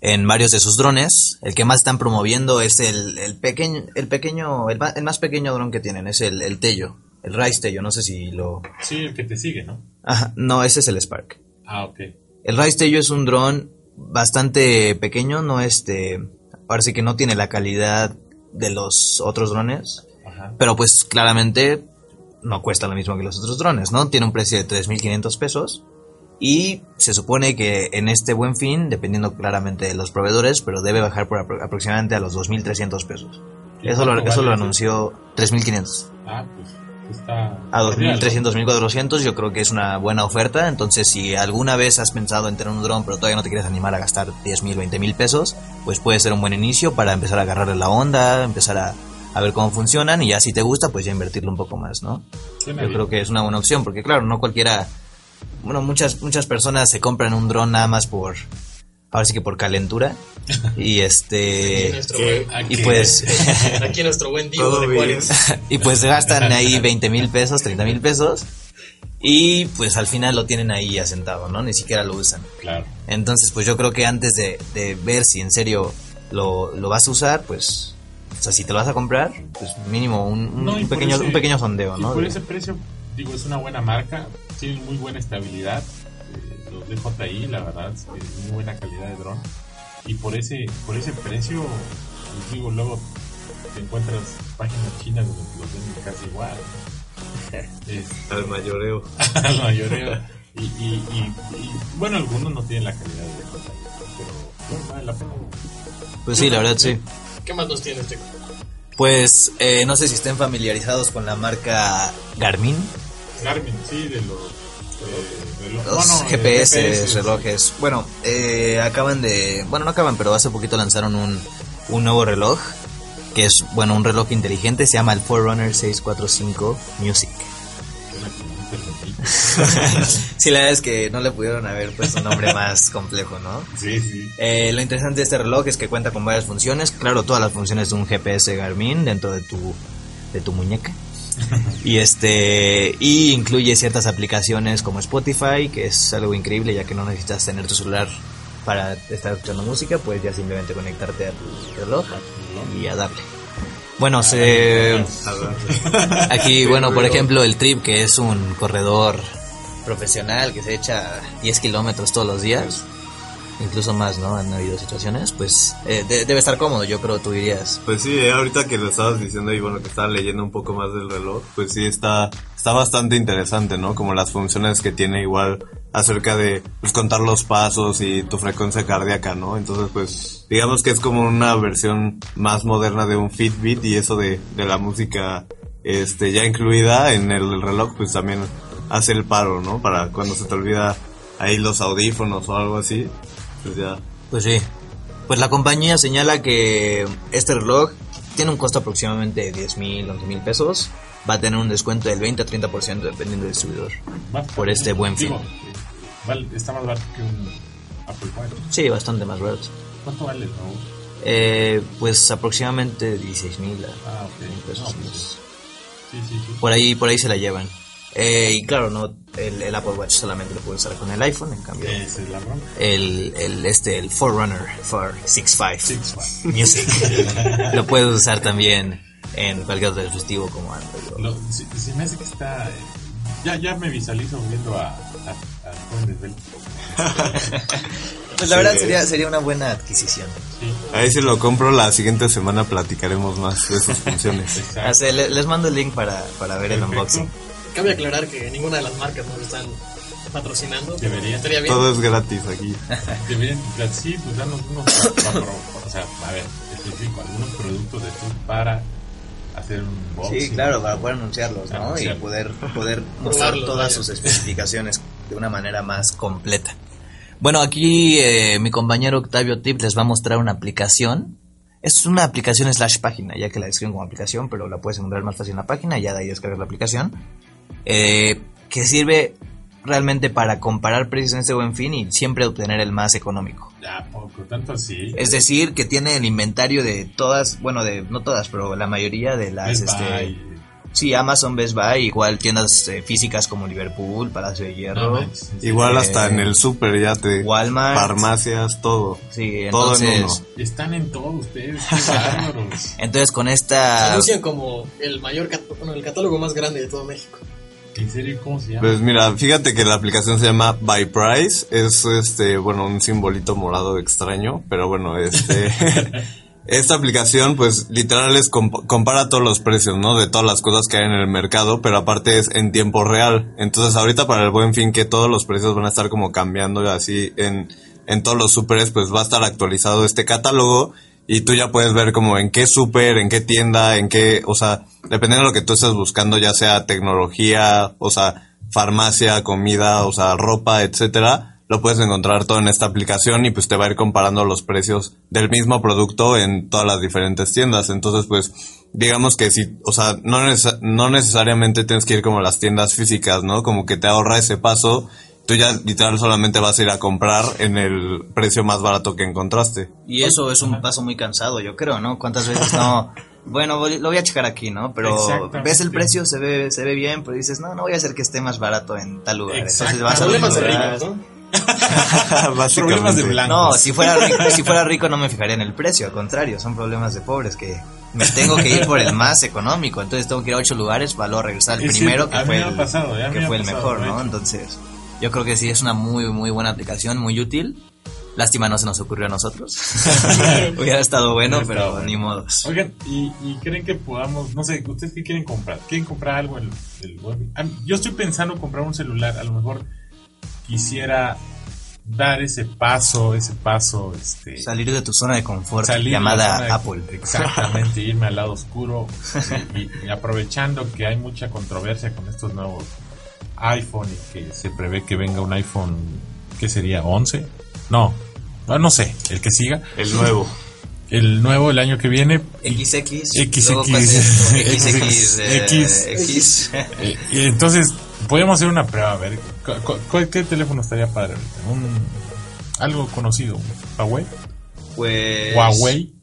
en varios de sus drones. El que más están promoviendo es el, el pequeño, el pequeño, el, el más pequeño dron que tienen, es el, el Tello, el Rise Tello, no sé si lo... Sí, el que te sigue, ¿no? Ajá, no, ese es el Spark. Ah, ok. El Rise Tello es un dron bastante pequeño, no este, parece que no tiene la calidad de los otros drones. Ajá. Pero pues claramente no cuesta lo mismo que los otros drones, ¿no? Tiene un precio de 3.500 pesos. Y se supone que en este buen fin, dependiendo claramente de los proveedores, pero debe bajar por apro- aproximadamente a los 2.300 pesos. ¿Y Eso lo, eso vale lo anunció 3.500. Ah, pues está... A genial, 2.300, 1.400 yo creo que es una buena oferta. Entonces si alguna vez has pensado en tener un dron pero todavía no te quieres animar a gastar 10.000, 20.000 pesos, pues puede ser un buen inicio para empezar a agarrarle la onda, empezar a, a ver cómo funcionan y ya si te gusta pues ya invertirlo un poco más, ¿no? Yo bien. creo que es una buena opción porque claro, no cualquiera... Bueno, muchas, muchas personas se compran un dron nada más por... Ahora sí que por calentura. Y Aquí este... nuestro que- buen- Y pues... Aquí nuestro buen Diego de Juárez. y pues gastan ahí 20 mil pesos, 30 mil pesos. Y pues al final lo tienen ahí asentado, ¿no? Ni siquiera lo usan. Claro. Entonces pues yo creo que antes de, de ver si en serio lo, lo vas a usar, pues... O sea, si te lo vas a comprar, pues mínimo un, No, pequeño, ese- un pequeño sondeo, Y ¿no? por ese precio, digo, es una buena marca, tienen muy buena estabilidad. eh, los DJI, la verdad, es muy buena calidad de dron. Y por ese, por ese precio, pues digo, luego te encuentras páginas chinas donde te los venden casi igual. Este, Al mayoreo. al mayoreo. Y, y, y, y, bueno, algunos no tienen la calidad de DJI, pero bueno, vale la pena. Pues sí, la verdad sí. ¿Qué más nos tienes, Checo? Pues eh, no sé si estén familiarizados con la marca Garmin. Garmin, sí, de los... eh, Los eh, GPS, relojes. Bueno, eh, acaban de. Bueno, no acaban, pero hace poquito lanzaron un, un nuevo reloj. que es, bueno, un reloj inteligente, se llama el Forerunner 645 Music. sí, la verdad es que no le pudieron haber puesto un nombre más complejo, ¿no? Sí, sí. Eh, lo interesante de este reloj es que cuenta con varias funciones. Claro, todas las funciones de un GPS Garmin dentro de tu, de tu muñeca. y este y incluye ciertas aplicaciones como Spotify, que es algo increíble ya que no necesitas tener tu celular para estar escuchando música, puedes ya simplemente conectarte a tu reloj y a darle. Bueno, se, aquí, bueno, por ejemplo, el Trip, que es un corredor profesional que se echa 10 kilómetros todos los días, incluso más, ¿no? Han habido situaciones, pues eh, de- debe estar cómodo, yo creo, tú dirías. Pues sí, eh, ahorita que lo estabas diciendo y bueno, que estaba leyendo un poco más del reloj, pues sí está, está bastante interesante, ¿no? Como las funciones que tiene igual acerca de pues, contar los pasos y tu frecuencia cardíaca, ¿no? Entonces pues digamos que es como una versión más moderna de un Fitbit y eso de, de la música este ya incluida en el reloj pues también hace el paro, ¿no? Para cuando se te olvida ahí los audífonos o algo así, ya Pues sí. Pues la compañía señala que este reloj tiene un costo aproximadamente de 10 mil, 11 mil pesos. Va a tener un descuento del 20 a 30% dependiendo del distribuidor. Más Por este buen fin. Digo, vale, está más barato que un Apple Watch. Sí, bastante más barato. ¿Cuánto vale, no? Eh, pues aproximadamente 16 mil Ah, ok. pesos. No, pues, sí, sí, sí. Por ahí, por ahí se la llevan. Eh, y claro, no, el, el Apple Watch solamente lo puedes usar con el iPhone, en cambio Esa es la bronca. el, el este el Forerunner for 65 Six Flags. Music lo puedes usar también en cualquier otro dispositivo como Android. o- Lo, si, si me hace que está. eh, Ya, ya me visualizo viendo a, a, a jóvenes del. Pues la verdad sería sería una buena adquisición. Sí, Ahí si lo compro la siguiente semana platicaremos más de sus funciones. exacto. O sea, le- les mando el link para, para ver el unboxing. Cabe aclarar que ninguna de las marcas nos están patrocinando. pero Debería. Estaría bien. Todo es gratis aquí. Deberían, sí, pues darnos unos. o sea, a ver, específico, algunos productos de tú para hacer un unboxing. Sí, claro, para poder anunciarlos, ¿no? Anunciarlos. Y poder, poder mostrar todas sus especificaciones de una manera más completa. Bueno, aquí eh, mi compañero Octavio Tip les va a mostrar una aplicación. Es una aplicación slash página, ya que la describen como aplicación, pero la puedes encontrar más fácil en la página, ya de ahí descargas la aplicación. Eh, que sirve realmente para comparar precios en este buen fin y siempre obtener el más económico. Ya, poco, tanto así. Es decir, que tiene el inventario de todas, bueno, de no todas, pero la mayoría de las, Best este, Buy, sí, Amazon, Best Buy, igual tiendas eh, físicas como Liverpool, Palacio de Hierro. Igual hasta en el super ya te... Walmart. Farmacias, todo. sí, Todo en uno. Están en todo ustedes, qué entonces con Se esta, anuncian como el mayor bueno, el catálogo más grande de todo México. ¿En serio cómo se llama? Pues mira, fíjate que la aplicación se llama By Price, es este, bueno, un simbolito morado extraño, pero bueno, este, esta aplicación pues literal es comp- compara todos los precios, ¿no? De todas las cosas que hay en el mercado, pero aparte es en tiempo real. Entonces ahorita para el buen fin que todos los precios van a estar como cambiando así en, en todos los superes, pues va a estar actualizado este catálogo y tú ya puedes ver como en qué super, en qué tienda, en qué, o sea, dependiendo de lo que tú estés buscando, ya sea tecnología, o sea, farmacia, comida, o sea, ropa, etcétera, lo puedes encontrar todo en esta aplicación y pues te va a ir comparando los precios del mismo producto en todas las diferentes tiendas. Entonces, pues, digamos que si, o sea, no, neces- no necesariamente tienes que ir como a las tiendas físicas, ¿no? Como que te ahorra ese paso. Tú ya literal solamente vas a ir a comprar en el precio más barato que encontraste. y eso es un paso muy cansado, yo creo, ¿no? ¿Cuántas veces no? Bueno, voy- lo voy a checar aquí, ¿no? Pero ves el precio, se ve, se ve bien, pero dices, no, no voy a hacer que esté más barato en tal lugar. Entonces vas a Problemas de lugar- ricos, ¿no? Básicamente. Problemas de blanco. No, si fuera rico, si fuera rico no me fijaría en el precio, al contrario, son problemas de pobres que me tengo que ir por el más económico, entonces tengo que ir a ocho lugares para luego regresar al primero que fue el, pasado, que fue el pasado, mejor, ¿no? hecho. Entonces, yo creo que sí es una muy muy buena aplicación, muy útil. Lástima no se nos ocurrió a nosotros. Hubiera estado bueno, pero bueno. ni modos. Oigan, ¿y, y creen que podamos, no sé, ¿ustedes qué quieren comprar? ¿Quieren comprar algo en el web? Ah, Yo estoy pensando en comprar un celular, a lo mejor quisiera dar ese paso, ese paso, este... Salir de tu zona de confort salir llamada de- Apple. Exactamente, irme al lado oscuro y aprovechando que hay mucha controversia con estos nuevos iPhone y que se prevé que venga un iPhone, ¿qué sería? ¿11? No, no, no sé, el que siga. El nuevo. el nuevo el año que viene. XX. XX. XX. X. Entonces, podemos hacer una prueba, a ver, cu- cu- ¿cuál, ¿qué teléfono estaría padre ahorita? Un, algo conocido, Huawei. Pues. Huawei.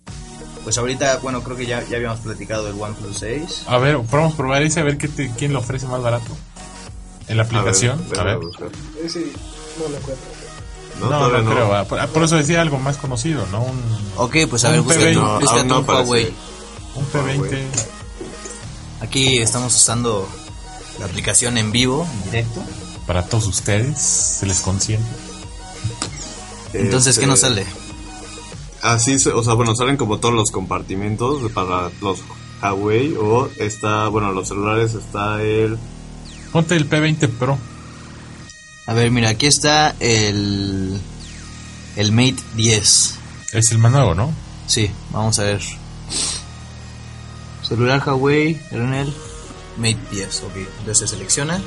Pues ahorita, bueno, creo que ya, ya habíamos platicado del OnePlus 6. A ver, podemos probar ese, a ver qué te- quién lo ofrece más barato. En la aplicación, a ver. Ese no lo encuentro. No, no, todavía creo, va. por, por eso decía algo más conocido, ¿no? Un, Ok, pues a ver, búscate, P20. un- No, no un Huawei. un P20. Aquí estamos usando la aplicación en vivo, en directo. Para todos ustedes, se les consiente. Entonces, ¿qué nos sale? Así, se- o sea, bueno, salen como todos los compartimentos para los Huawei o está, bueno, los celulares está el... Ponte el P20 Pro. A ver, mira, aquí está el. El Mate 10. Es el más nuevo, ¿no? Sí, vamos a ver. Celular Huawei, el Mate 10, ok. Entonces se selecciona.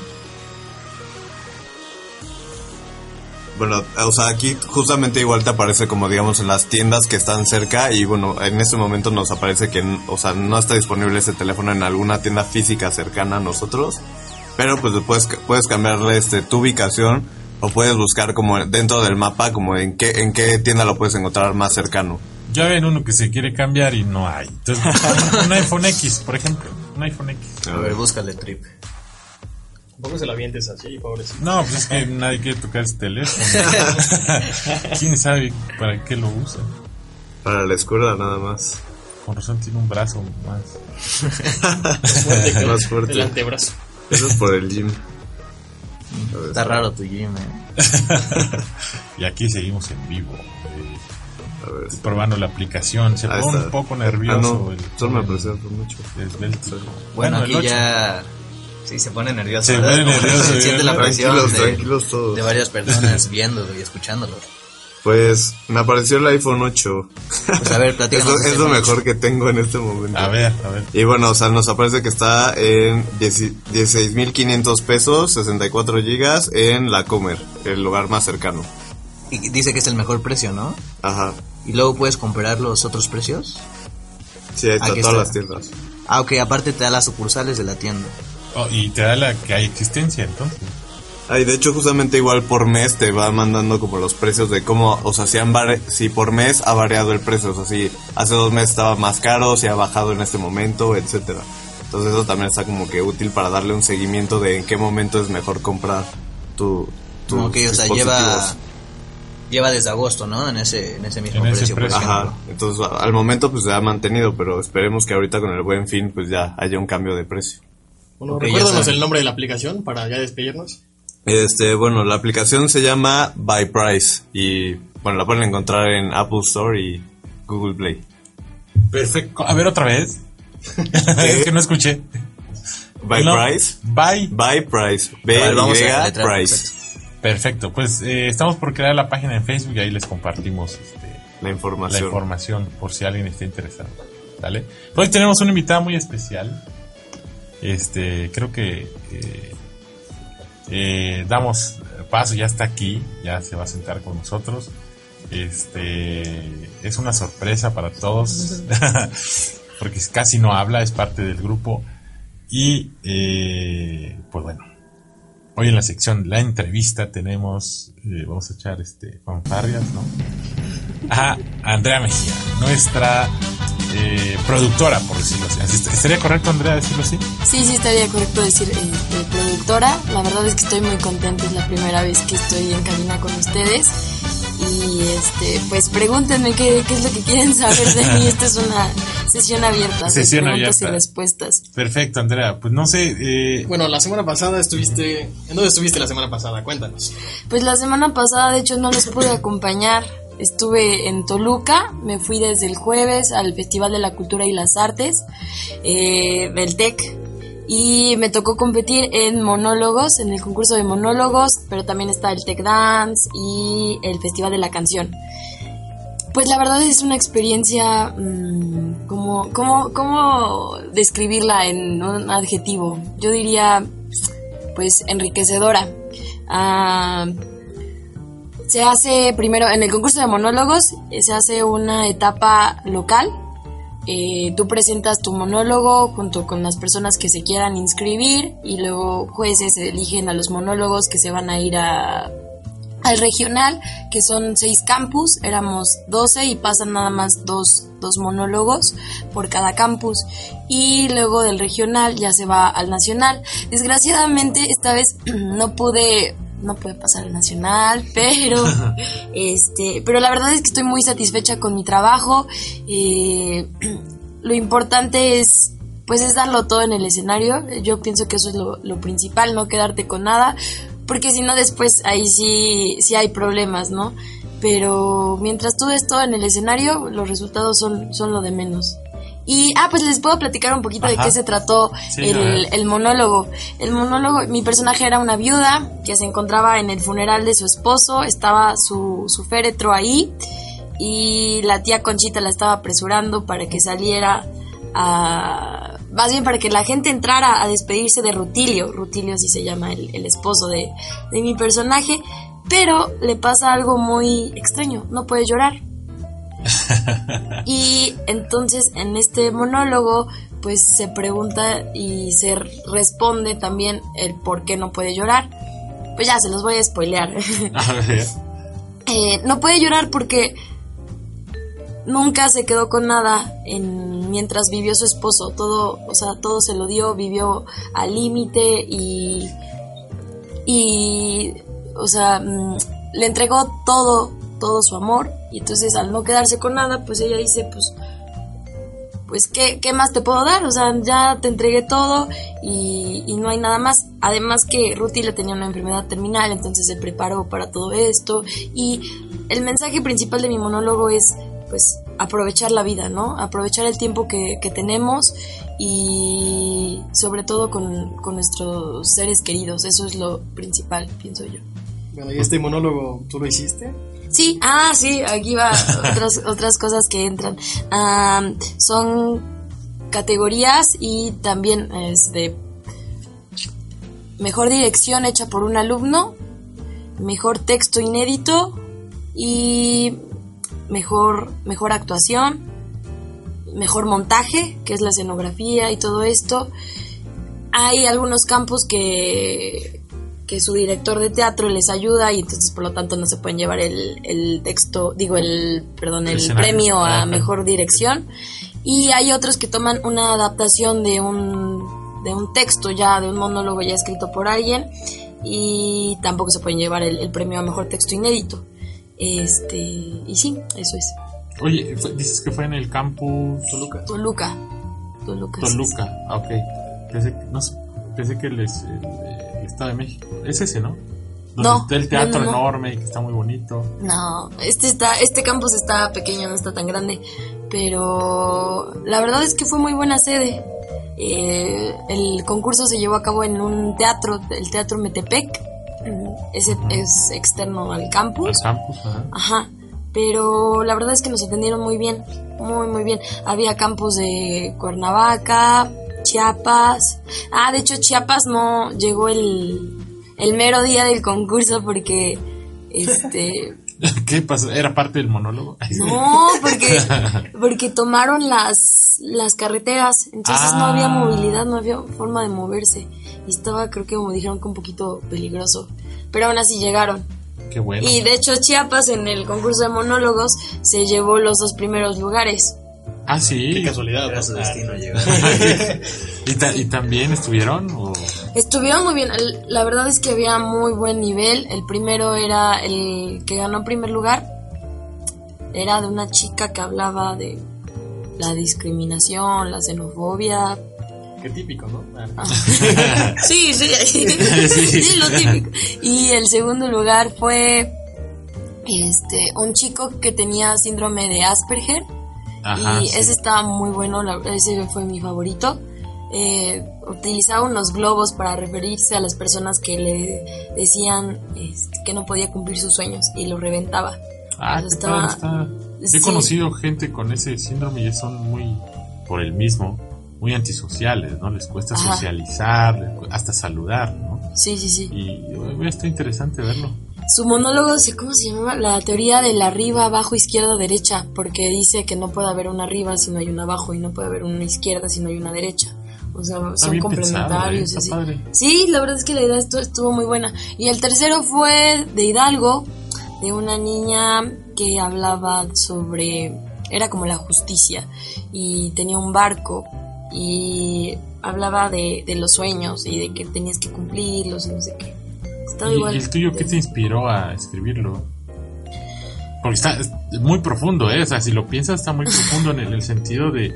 Bueno, o sea, aquí justamente igual te aparece como digamos en las tiendas que están cerca y bueno, en este momento nos aparece que, o sea, no está disponible ese teléfono en alguna tienda física cercana a nosotros, pero pues puedes, puedes cambiarle este, tu ubicación o puedes buscar como dentro del mapa como en qué, en qué tienda lo puedes encontrar más cercano. Ya ven uno que se quiere cambiar y no hay. Entonces, un, iPhone X, por ejemplo. Un iPhone X. A ver, búscale trip. Tampoco se la vientes así, pobrecito. No, pues es que nadie quiere tocar ese teléfono. ¿Quién sabe para qué lo usa? Para la escuela nada más. Con razón tiene un brazo más. Más fuerte. El antebrazo. Eso es por el gym. Está raro tu gym, eh. Y aquí seguimos en vivo. eh, A ver. probando la aplicación. Se pone un poco Ah, nervioso. no, el solo me por mucho. Bueno, aquí ya. Sí, se pone nervioso. Se siente la presión Tranquilos, de, tranquilos todos. de varias personas viéndolo y escuchándolo. Pues me apareció el iPhone 8. Pues a ver, Es lo, es lo mejor que tengo en este momento. A ver, a ver. Y bueno, o sea, nos aparece que está en 10 16.500 pesos, 64 gigas en la Comer, el lugar más cercano. Y dice que es el mejor precio, ¿no? Ajá. Y luego puedes comprar los otros precios. Sí, ahí está, Aquí todas está. las tiendas. Ah, ok, aparte te da las sucursales de la tienda. Oh, y te da la que hay existencia, entonces. Ah, y de hecho justamente igual por mes te va mandando como los precios de cómo, o sea, si, han si por mes ha variado el precio, o sea, si hace dos meses estaba más caro, si ha bajado en este momento, etcétera. Entonces eso también está como que útil para darle un seguimiento de en qué momento es mejor comprar tu, tus ok, o sea, lleva, lleva desde agosto, ¿no? En ese, en ese mismo En ese precio, por precio. ejemplo. Ajá, entonces al momento pues se ha mantenido, pero esperemos que ahorita con el buen fin pues ya haya un cambio de precio. Bueno, Ok, ya recuérdanos el nombre de la aplicación para ya despedirnos. Este, bueno, la aplicación se llama By Price y bueno, la pueden encontrar en Apple Store y Google Play. Perfecto. A ver otra vez. es que no escuché. By No, Price. By. By Price. B a Price. perfecto. Perfecto. Pues eh, estamos por crear la página en Facebook y ahí les compartimos este, La la información. información por si alguien está interesado. ¿Sale? Hoy tenemos una invitada muy especial. Este, creo que eh, eh, damos paso, ya está aquí, ya se va a sentar con nosotros. Este, es una sorpresa para todos, porque casi no habla, es parte del grupo. Y, eh, pues bueno, hoy en la sección La entrevista tenemos, eh, vamos a echar este, fanfarrias, ¿no? A Andrea Mejía, nuestra eh, productora, por decirlo así. Así est- ¿Estaría correcto, Andrea, decirlo así? Sí, sí, estaría correcto decir eh, eh, productora. La verdad es que estoy muy contenta, es la primera vez que estoy en cabina con ustedes. Y este, pues pregúntenme qué, qué es lo que quieren saber de mí. Esta es una sesión abierta, Sesión preguntas y respuestas. Perfecto, Andrea. Pues no sé, eh, Bueno, la semana pasada estuviste... ¿En dónde estuviste la semana pasada? Cuéntanos. Pues la semana pasada, de hecho, no los pude acompañar. Estuve en Toluca, me fui desde el jueves al Festival de la Cultura y las Artes, eh, del TEC, y me tocó competir en monólogos, en el concurso de monólogos, pero también está el TEC Dance y el Festival de la Canción. Pues la verdad es una experiencia, mm, ¿cómo, cómo, ¿cómo describirla en un adjetivo? Yo diría, pues, enriquecedora. Ah, Se hace primero en el concurso de monólogos, eh, se hace una etapa local. Eh, tú presentas tu monólogo junto con las personas que se quieran inscribir y luego jueces eligen a los monólogos que se van a ir a, al regional, que son seis campus, éramos 12 y pasan nada más dos, dos monólogos por cada campus. Y luego del regional ya se va al nacional. Desgraciadamente esta vez no pude no pude pasar al nacional, pero este, pero la verdad es que estoy muy satisfecha con mi trabajo. Eh, lo importante es pues es darlo todo en el escenario. Yo pienso que eso es lo, lo principal, no quedarte con nada, porque si no después ahí sí, sí hay problemas, ¿no? Pero mientras tú des todo en el escenario, los resultados son, son lo de menos. Y, ah, pues les puedo platicar un poquito de qué se trató Sí, el, el monólogo. El monólogo, mi personaje era una viuda que se encontraba en el funeral de su esposo, estaba su, su féretro ahí y la tía Conchita la estaba apresurando para que saliera a... Más bien para que la gente entrara a despedirse de Rutilio. Rutilio así se llama el, el esposo de, de mi personaje. Pero le pasa algo muy extraño, no puede llorar. Y entonces en este monólogo pues se pregunta y se responde también el por qué no puede llorar. Pues ya se los voy a spoilear. A ver. Eh, no puede llorar porque nunca se quedó con nada en, mientras vivió su esposo. Todo, o sea, todo se lo dio, vivió al límite y, y, o sea, mm, le entregó todo, todo su amor. Y entonces al no quedarse con nada, pues ella dice, pues, pues ¿qué, qué más te puedo dar? O sea, ya te entregué todo y, no hay nada más. Además que Ruti le tenía una enfermedad terminal, entonces se preparó para todo esto. Y el mensaje principal de mi monólogo es, pues, aprovechar la vida, ¿no? Aprovechar el tiempo que, que tenemos y sobre todo con, con nuestros seres queridos. Eso es lo principal, pienso yo. Bueno, y este monólogo, ¿tú lo hiciste? Sí, ah, sí, aquí va otras, otras cosas que entran. Son categorías y también este mejor dirección hecha por un alumno, mejor texto inédito y mejor mejor actuación, mejor montaje, que es la escenografía y todo esto. Hay algunos campos que que su director de teatro les ayuda y entonces por lo tanto no se pueden llevar el, el texto, digo el, perdón, el premio a Ajá. mejor dirección y hay otros que toman una adaptación de un, de un texto ya, de un monólogo ya escrito por alguien y tampoco se pueden llevar el, el premio a mejor texto inédito. Este, y sí, eso es. Oye, fue- dices que fue en el campus Toluca. Toluca. Toluca. Toluca. Ah, ok. Pensé, que- no sé, pensé que el, es- Estado de México. Es ese, ¿no? Donde No, está el teatro no, no, no. enorme y que está muy bonito. No, este está, este campus está pequeño, no está tan grande, pero la verdad es que fue muy buena sede. Eh, el concurso se llevó a cabo en un teatro, el Teatro Metepec, mm, ese es externo al campus. Campus, ajá. Ajá, pero la verdad es que nos atendieron muy bien, muy, muy bien. Había campus de Cuernavaca, Chiapas. Ah, de hecho, Chiapas no llegó el, el mero día del concurso porque, este, ¿Qué pasó? ¿Era parte del monólogo? No, porque, porque tomaron las, las carreteras, entonces no había Ah. movilidad, no había forma de moverse. Y estaba, creo que como dijeron, que un poquito peligroso. Pero aún así llegaron. Qué bueno. Y de hecho Chiapas en el concurso de monólogos se llevó los dos primeros lugares. Ah, sí. Qué casualidad. Su destino llegar. ¿Y, ta- y también estuvieron? O... Estuvieron muy bien, la verdad es que había muy buen nivel. El primero era el que ganó primer lugar. Era de una chica que hablaba de la discriminación, la xenofobia. Qué típico, ¿no? Ah. Sí, sí, sí, lo típico. Y el segundo lugar fue este un chico que tenía síndrome de Asperger. Ajá, y sí. ese estaba muy bueno, la- ese fue mi favorito. Eh, utilizaba unos globos para referirse a las personas que le decían este, que no podía cumplir sus sueños y los reventaba. Ah, qué estaba- está. sí. He conocido gente con ese síndrome y son muy, por el mismo, muy antisociales, ¿no? Les cuesta Ajá. socializar, hasta saludar, ¿no? Sí, sí, sí. Y está interesante verlo. Su monólogo, ¿cómo se llama? La teoría del arriba, abajo, izquierda, derecha, porque dice que no puede haber una arriba si no hay una abajo y no puede haber una izquierda si no hay una derecha. O sea, son complementarios. pensado, ¿eh? Sí, la verdad es que la idea estu- estuvo muy buena. Y el tercero fue de Hidalgo, de una niña que hablaba sobre, era como la justicia, y tenía un barco, y hablaba de, de los sueños y de que tenías que cumplirlos y no sé qué. ¿Y, igual. y el tuyo qué te inspiró a escribirlo? Porque está es muy profundo, ¿eh? O sea, si lo piensas, está muy profundo en el, el sentido de,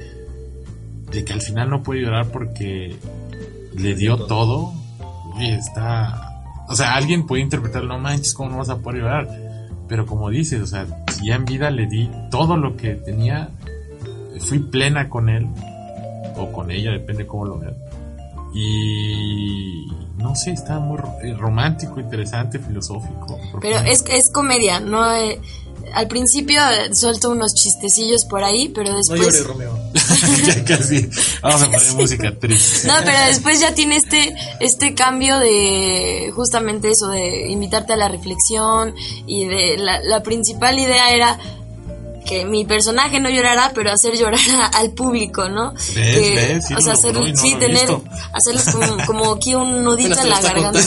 de que al final no puede llorar porque le dio todo. Oye, está. O sea, alguien puede interpretar, no manches, ¿cómo no vas a poder llorar? Pero como dices, o sea, si ya en vida le di todo lo que tenía, fui plena con él, o con ella, depende cómo lo vean. Y no sé, está muy eh, romántico, interesante, filosófico. Pero es, es comedia, no eh, al principio eh, suelto unos chistecillos por ahí, pero No después... llores, Romeo. ya casi. Vamos a poner música triste. No, pero después ya tiene este, este cambio de justamente eso, de invitarte a la reflexión y de la, la principal idea era que mi personaje no llorara, pero hacer llorar a- al público, ¿no? ¿Ves? Que, ¿Ves? Sí o sea, hacer, no sí, tener, hacerles como, como aquí un nudito en la garganta.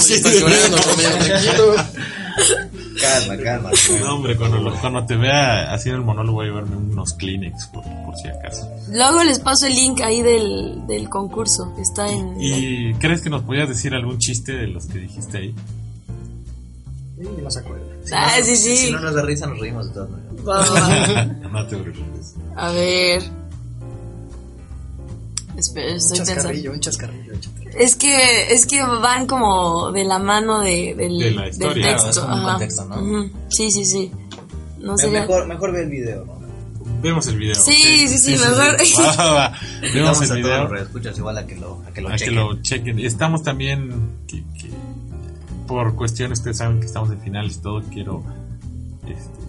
Calma, calma. No, hombre, cuando, lo- cuando te vea haciendo el monólogo voy a llevarme unos Kleenex por, por si acaso. Luego les paso el link ahí del, del concurso, está en... ¿Y crees que nos podías decir algún chiste de los que dijiste ahí? Y no se acuerda. Ah, sí, sí. Si no nos da risa, nos reímos de todas maneras. No te preocupes. A ver. Espera, Un estoy pensando. chascarrillo, un chascarrillo. Es que, es que van como de la mano de, del, De la del historia. Claro, texto. es un ajá. contexto, ¿no? Sí, sí, sí. No Me- sería... Mejor, mejor ve el video, ¿no? Vemos el video. Sí, sí, sí, mejor. Va, va, va. Vemos Vamos el a video. escuchas igual a que lo, a que lo a que chequen. lo chequen. Estamos también, que- que por cuestiones, ustedes saben que estamos en finales y todo, quiero... este,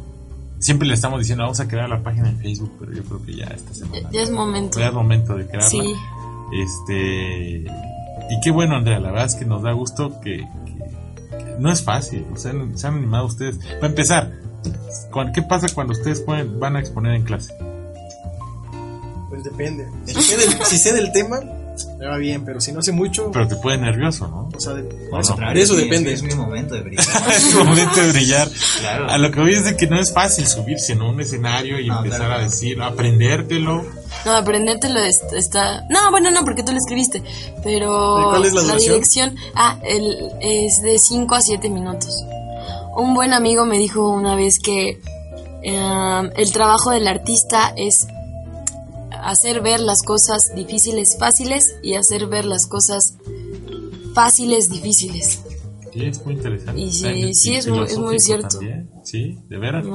siempre le estamos diciendo, vamos a crear la página en Facebook, pero yo creo que ya esta semana... Ya es momento. Ya es momento de crearla. Sí. Este... Y qué bueno, Andrea, la verdad es que nos da gusto que... que- que no es fácil, o sea, se han animado ustedes. Para empezar, ¿cuán- ¿qué pasa cuando ustedes pueden, van a exponer en clase? Pues depende. Si sé del, si sé del tema, me va bien, pero si no sé mucho, Pero te pone nervioso, ¿no? o sea, de, ¿O eso, no? de eso Sí, depende. Es mi momento de brillar. es el momento de brillar. Claro. A lo que voy es de que no es fácil subirse en un escenario y No, empezar claro. a decir, aprendértelo. No, aprendértelo es- está... No, bueno, no, porque tú lo escribiste. Pero ¿De cuál es la dirección... Ah, el, es de 5 a 7 minutos. Un buen amigo me dijo una vez que eh, el trabajo del artista es hacer ver las cosas difíciles fáciles y hacer ver las cosas fáciles difíciles. Sí, es muy interesante. Y sí, en- sí, es muy- es muy cierto. también. Sí, de veras.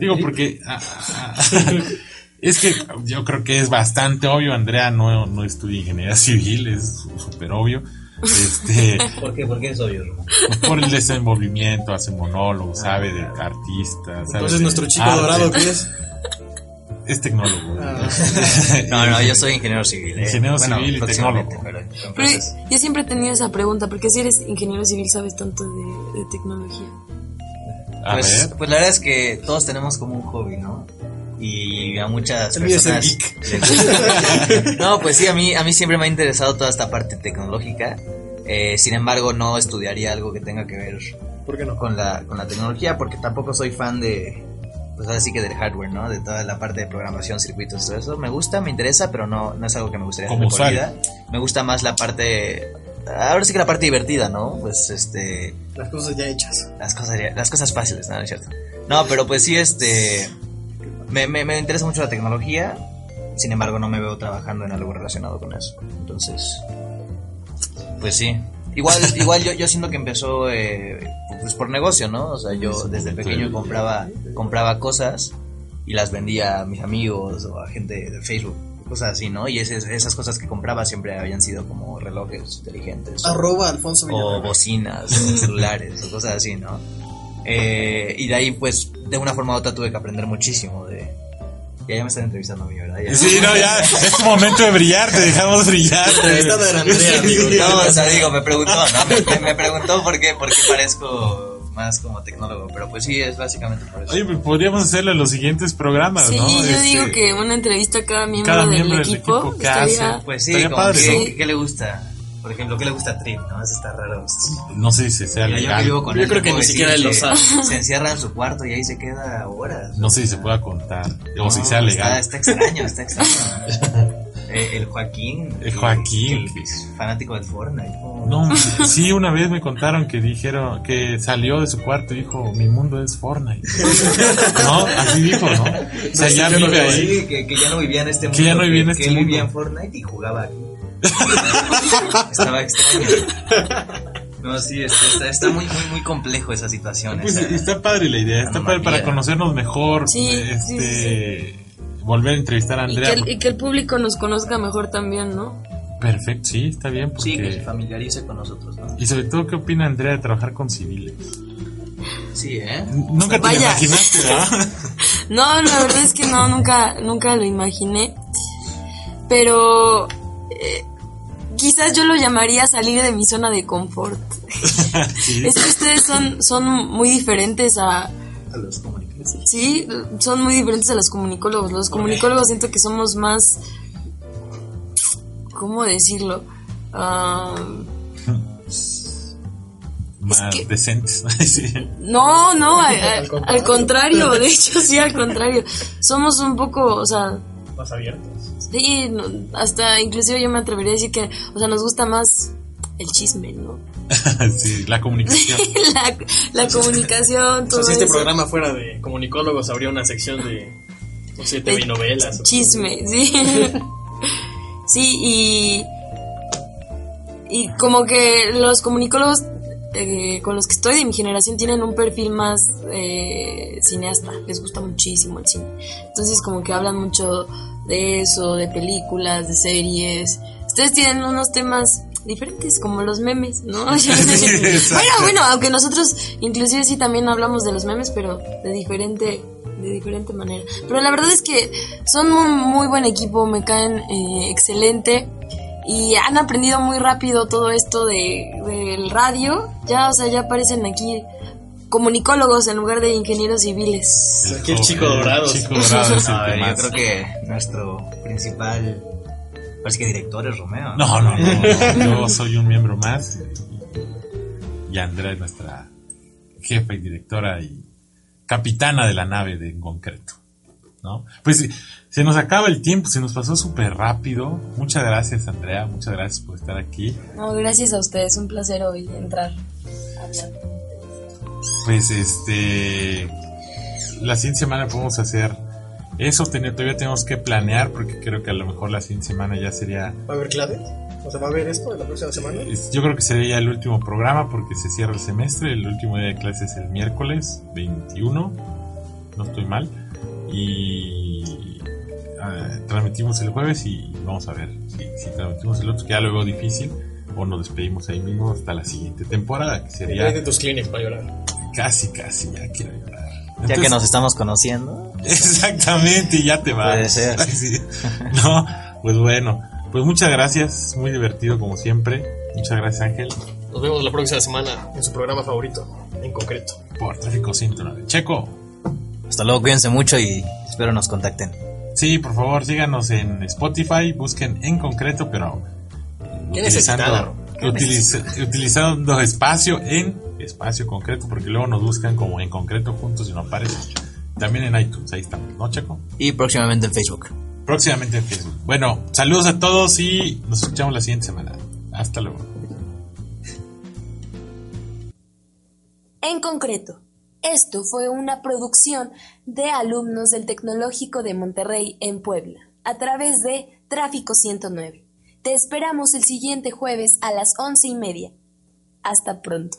Digo, porque ah, ah, es que yo creo que es bastante obvio. Andrea no, no estudia ingeniería civil, es súper obvio. Este, ¿Por qué? ¿Por qué es obvio, por el desenvolvimiento, hace monólogos, sabe de artistas. sabe Entonces, de nuestro chico arte. dorado, ¿qué es? Es tecnólogo. Ah. No, no, yo soy ingeniero civil. ¿eh? Ingeniero Bueno, civil y próximamente, tecnólogo. pero- pues, yo siempre he tenido esa pregunta, porque si eres ingeniero civil sabes tanto de, de tecnología. A pues, ver. pues la verdad es que todos tenemos como un hobby, ¿no? Y a muchas personas gusta. No, pues sí, a mí, a mí siempre me ha interesado toda esta parte tecnológica. Eh, sin embargo, no estudiaría algo que tenga que ver ¿Por qué no? con la, con la tecnología porque tampoco soy fan de, pues así que del hardware, ¿no? De toda la parte de programación, circuitos, todo eso. Me gusta, me interesa, pero no, no es algo que me gustaría Como hacer de por usuario. vida. Me gusta más la parte, ahora sí que la parte divertida, ¿no? Pues este, Las cosas ya hechas. las cosas, las cosas fáciles, ¿no? ¿No es cierto? No, pero pues sí, este, me, me, me interesa mucho la tecnología, sin embargo no me veo trabajando en algo relacionado con eso. Entonces, pues sí. Igual, igual yo, yo siento que empezó eh, pues por negocio, ¿no? O sea, yo desde pequeño compraba, compraba cosas y las vendía a mis amigos o a gente de Facebook, cosas así, ¿no? Y esas, esas cosas que compraba siempre habían sido como relojes inteligentes. o- Arroba Alfonso o Villanueva. bocinas, o celulares, o cosas así, ¿no? Eh, y de ahí, pues, de una forma u otra tuve que aprender muchísimo de... Ya, ya me están entrevistando a mí, ¿verdad? Ya. Sí, no, ya es tu momento de brillar, te dejamos brillar. Andrea, amigo. No, o sea, digo, me preguntó, ¿no? Me, preguntó por qué, por qué parezco más como tecnólogo, pero pues sí, es básicamente por eso. Oye, pues podríamos hacerlo en los siguientes programas, Sí, ¿no? yo Este, digo que una entrevista a cada miembro, cada del, miembro del equipo, equipo que estaría-. Pues sí, Estaría padre, que- ¿no? ¿qué, qué le gusta? Por ejemplo, ¿qué le gusta a Trip? ¿No? Eso está raro. No sé si sea Mira, yo que legal. vivo con Yo él, creo que ni siquiera él lo que sabe. Se encierra en su cuarto y ahí se queda horas. No sé si se pueda contar. O si No, sea legal. Está, está extraño, está extraño. Eh, el Joaquín. El que- Joaquín, que es fanático del Fortnite. ¿no? No, sí, una vez me contaron que dijeron que salió de su cuarto y dijo, mi mundo es Fortnite. ¿No? Así dijo, ¿no? O sea, ya vive ahí. Sí, que, que ya no vivía en este mundo. Que ya no vivía en este que mundo. vivía en Fortnite y jugaba aquí. Estaba extraño. No, sí, está, está, muy, muy, muy complejo esa situación. Pues esa- está padre la idea, está padre para conocernos mejor, Sí, este, volver a entrevistar a Y Andrea. que, el, y que el público nos conozca mejor también, ¿no? Perfecto, sí, está bien, porque... Sí, que se familiarice con nosotros, ¿no? Y sobre todo, ¿qué opina Andrea de trabajar con civiles? Sí, ¿eh? Nunca te lo Vaya. imaginaste, ¿verdad? No, la verdad es que no, nunca, nunca lo imaginé. Pero eh, quizás yo lo llamaría salir de mi zona de confort. Sí. Es que ustedes son, son muy diferentes a... A los comunicadores. Sí, son muy diferentes a los comunicólogos. Los comunicólogos siento que somos más... ¿Cómo decirlo? Ah, Más que- decentes. Sí. no, no, a- a- Al contrario. al contrario, de hecho sí, al contrario. Somos un poco, o sea, Más abiertos. Sí, no, hasta inclusive yo me atrevería a decir que, o sea, nos gusta más el chisme, ¿no? sí, la comunicación. la, la comunicación, O todo sea, si este eso. programa fuera de comunicólogos, habría una sección de, no sé, TV novelas. o- Chisme, sí. sí, y, y como que los comunicólogos eh, con los que estoy de mi generación tienen un perfil más eh, cineasta, les gusta muchísimo el cine. Entonces como que hablan mucho de eso, de películas, de series. Ustedes tienen unos temas diferentes como los memes, ¿no? bueno, bueno, aunque nosotros inclusive sí también hablamos de los memes, pero de diferente de diferente manera. Pero la verdad es que son un muy buen equipo, me caen eh, excelente y han aprendido muy rápido todo esto de, del radio. Ya, o sea, ya aparecen aquí comunicólogos en lugar de ingenieros civiles. Aquí el chico dorado. Chico dorado es el A que ver, yo creo que nuestro principal, parece que director es Romeo. No, no, no, no. Yo soy un miembro más. Y Andrea es nuestra jefa y directora y capitana de la nave de en concreto. ¿No? Pues sí, se nos acaba el tiempo, se nos pasó súper rápido. Muchas gracias, Andrea. Muchas gracias por estar aquí. No, gracias a ustedes, un placer hoy entrar. a hablar. Pues este. La siguiente semana podemos hacer eso. Todavía tenemos que planear porque creo que a lo mejor la siguiente semana ya sería. ¿Va a haber clave? O sea, ¿va a haber esto la próxima semana? Yo creo que sería ya el último programa porque se cierra el semestre. El último día de clase es el miércoles 21. No estoy mal. Y. ah, transmitimos el jueves y vamos a ver si, si transmitimos el otro, que ya lo veo difícil. O nos despedimos ahí mismo hasta la siguiente temporada, que sería de tus clinics para llorar. Casi, casi, ya quiero llorar. Ya que nos estamos conociendo. Exactamente, y ya te vas. Puede ser. Sí. No, pues bueno, pues muchas gracias, muy divertido como siempre. Muchas gracias Ángel Nos vemos la próxima semana en su programa favorito, en concreto. por Tráfico 109. Checo, Hasta luego, cuídense mucho y espero nos contacten. sí, por favor síganos en Spotify, busquen en concreto, pero Qué utilizando, utiliza- utilizando espacio en espacio concreto, porque luego nos buscan como en concreto juntos y no aparece. También en iTunes, ahí estamos, ¿no, Checo? Y próximamente en Facebook. Próximamente en Facebook. Bueno, saludos a todos y nos escuchamos la siguiente semana. Hasta luego. En concreto, esto fue una producción de alumnos del Tecnológico de Monterrey en Puebla, a través de Tráfico 109. Te esperamos el siguiente jueves a las once y media. Hasta pronto.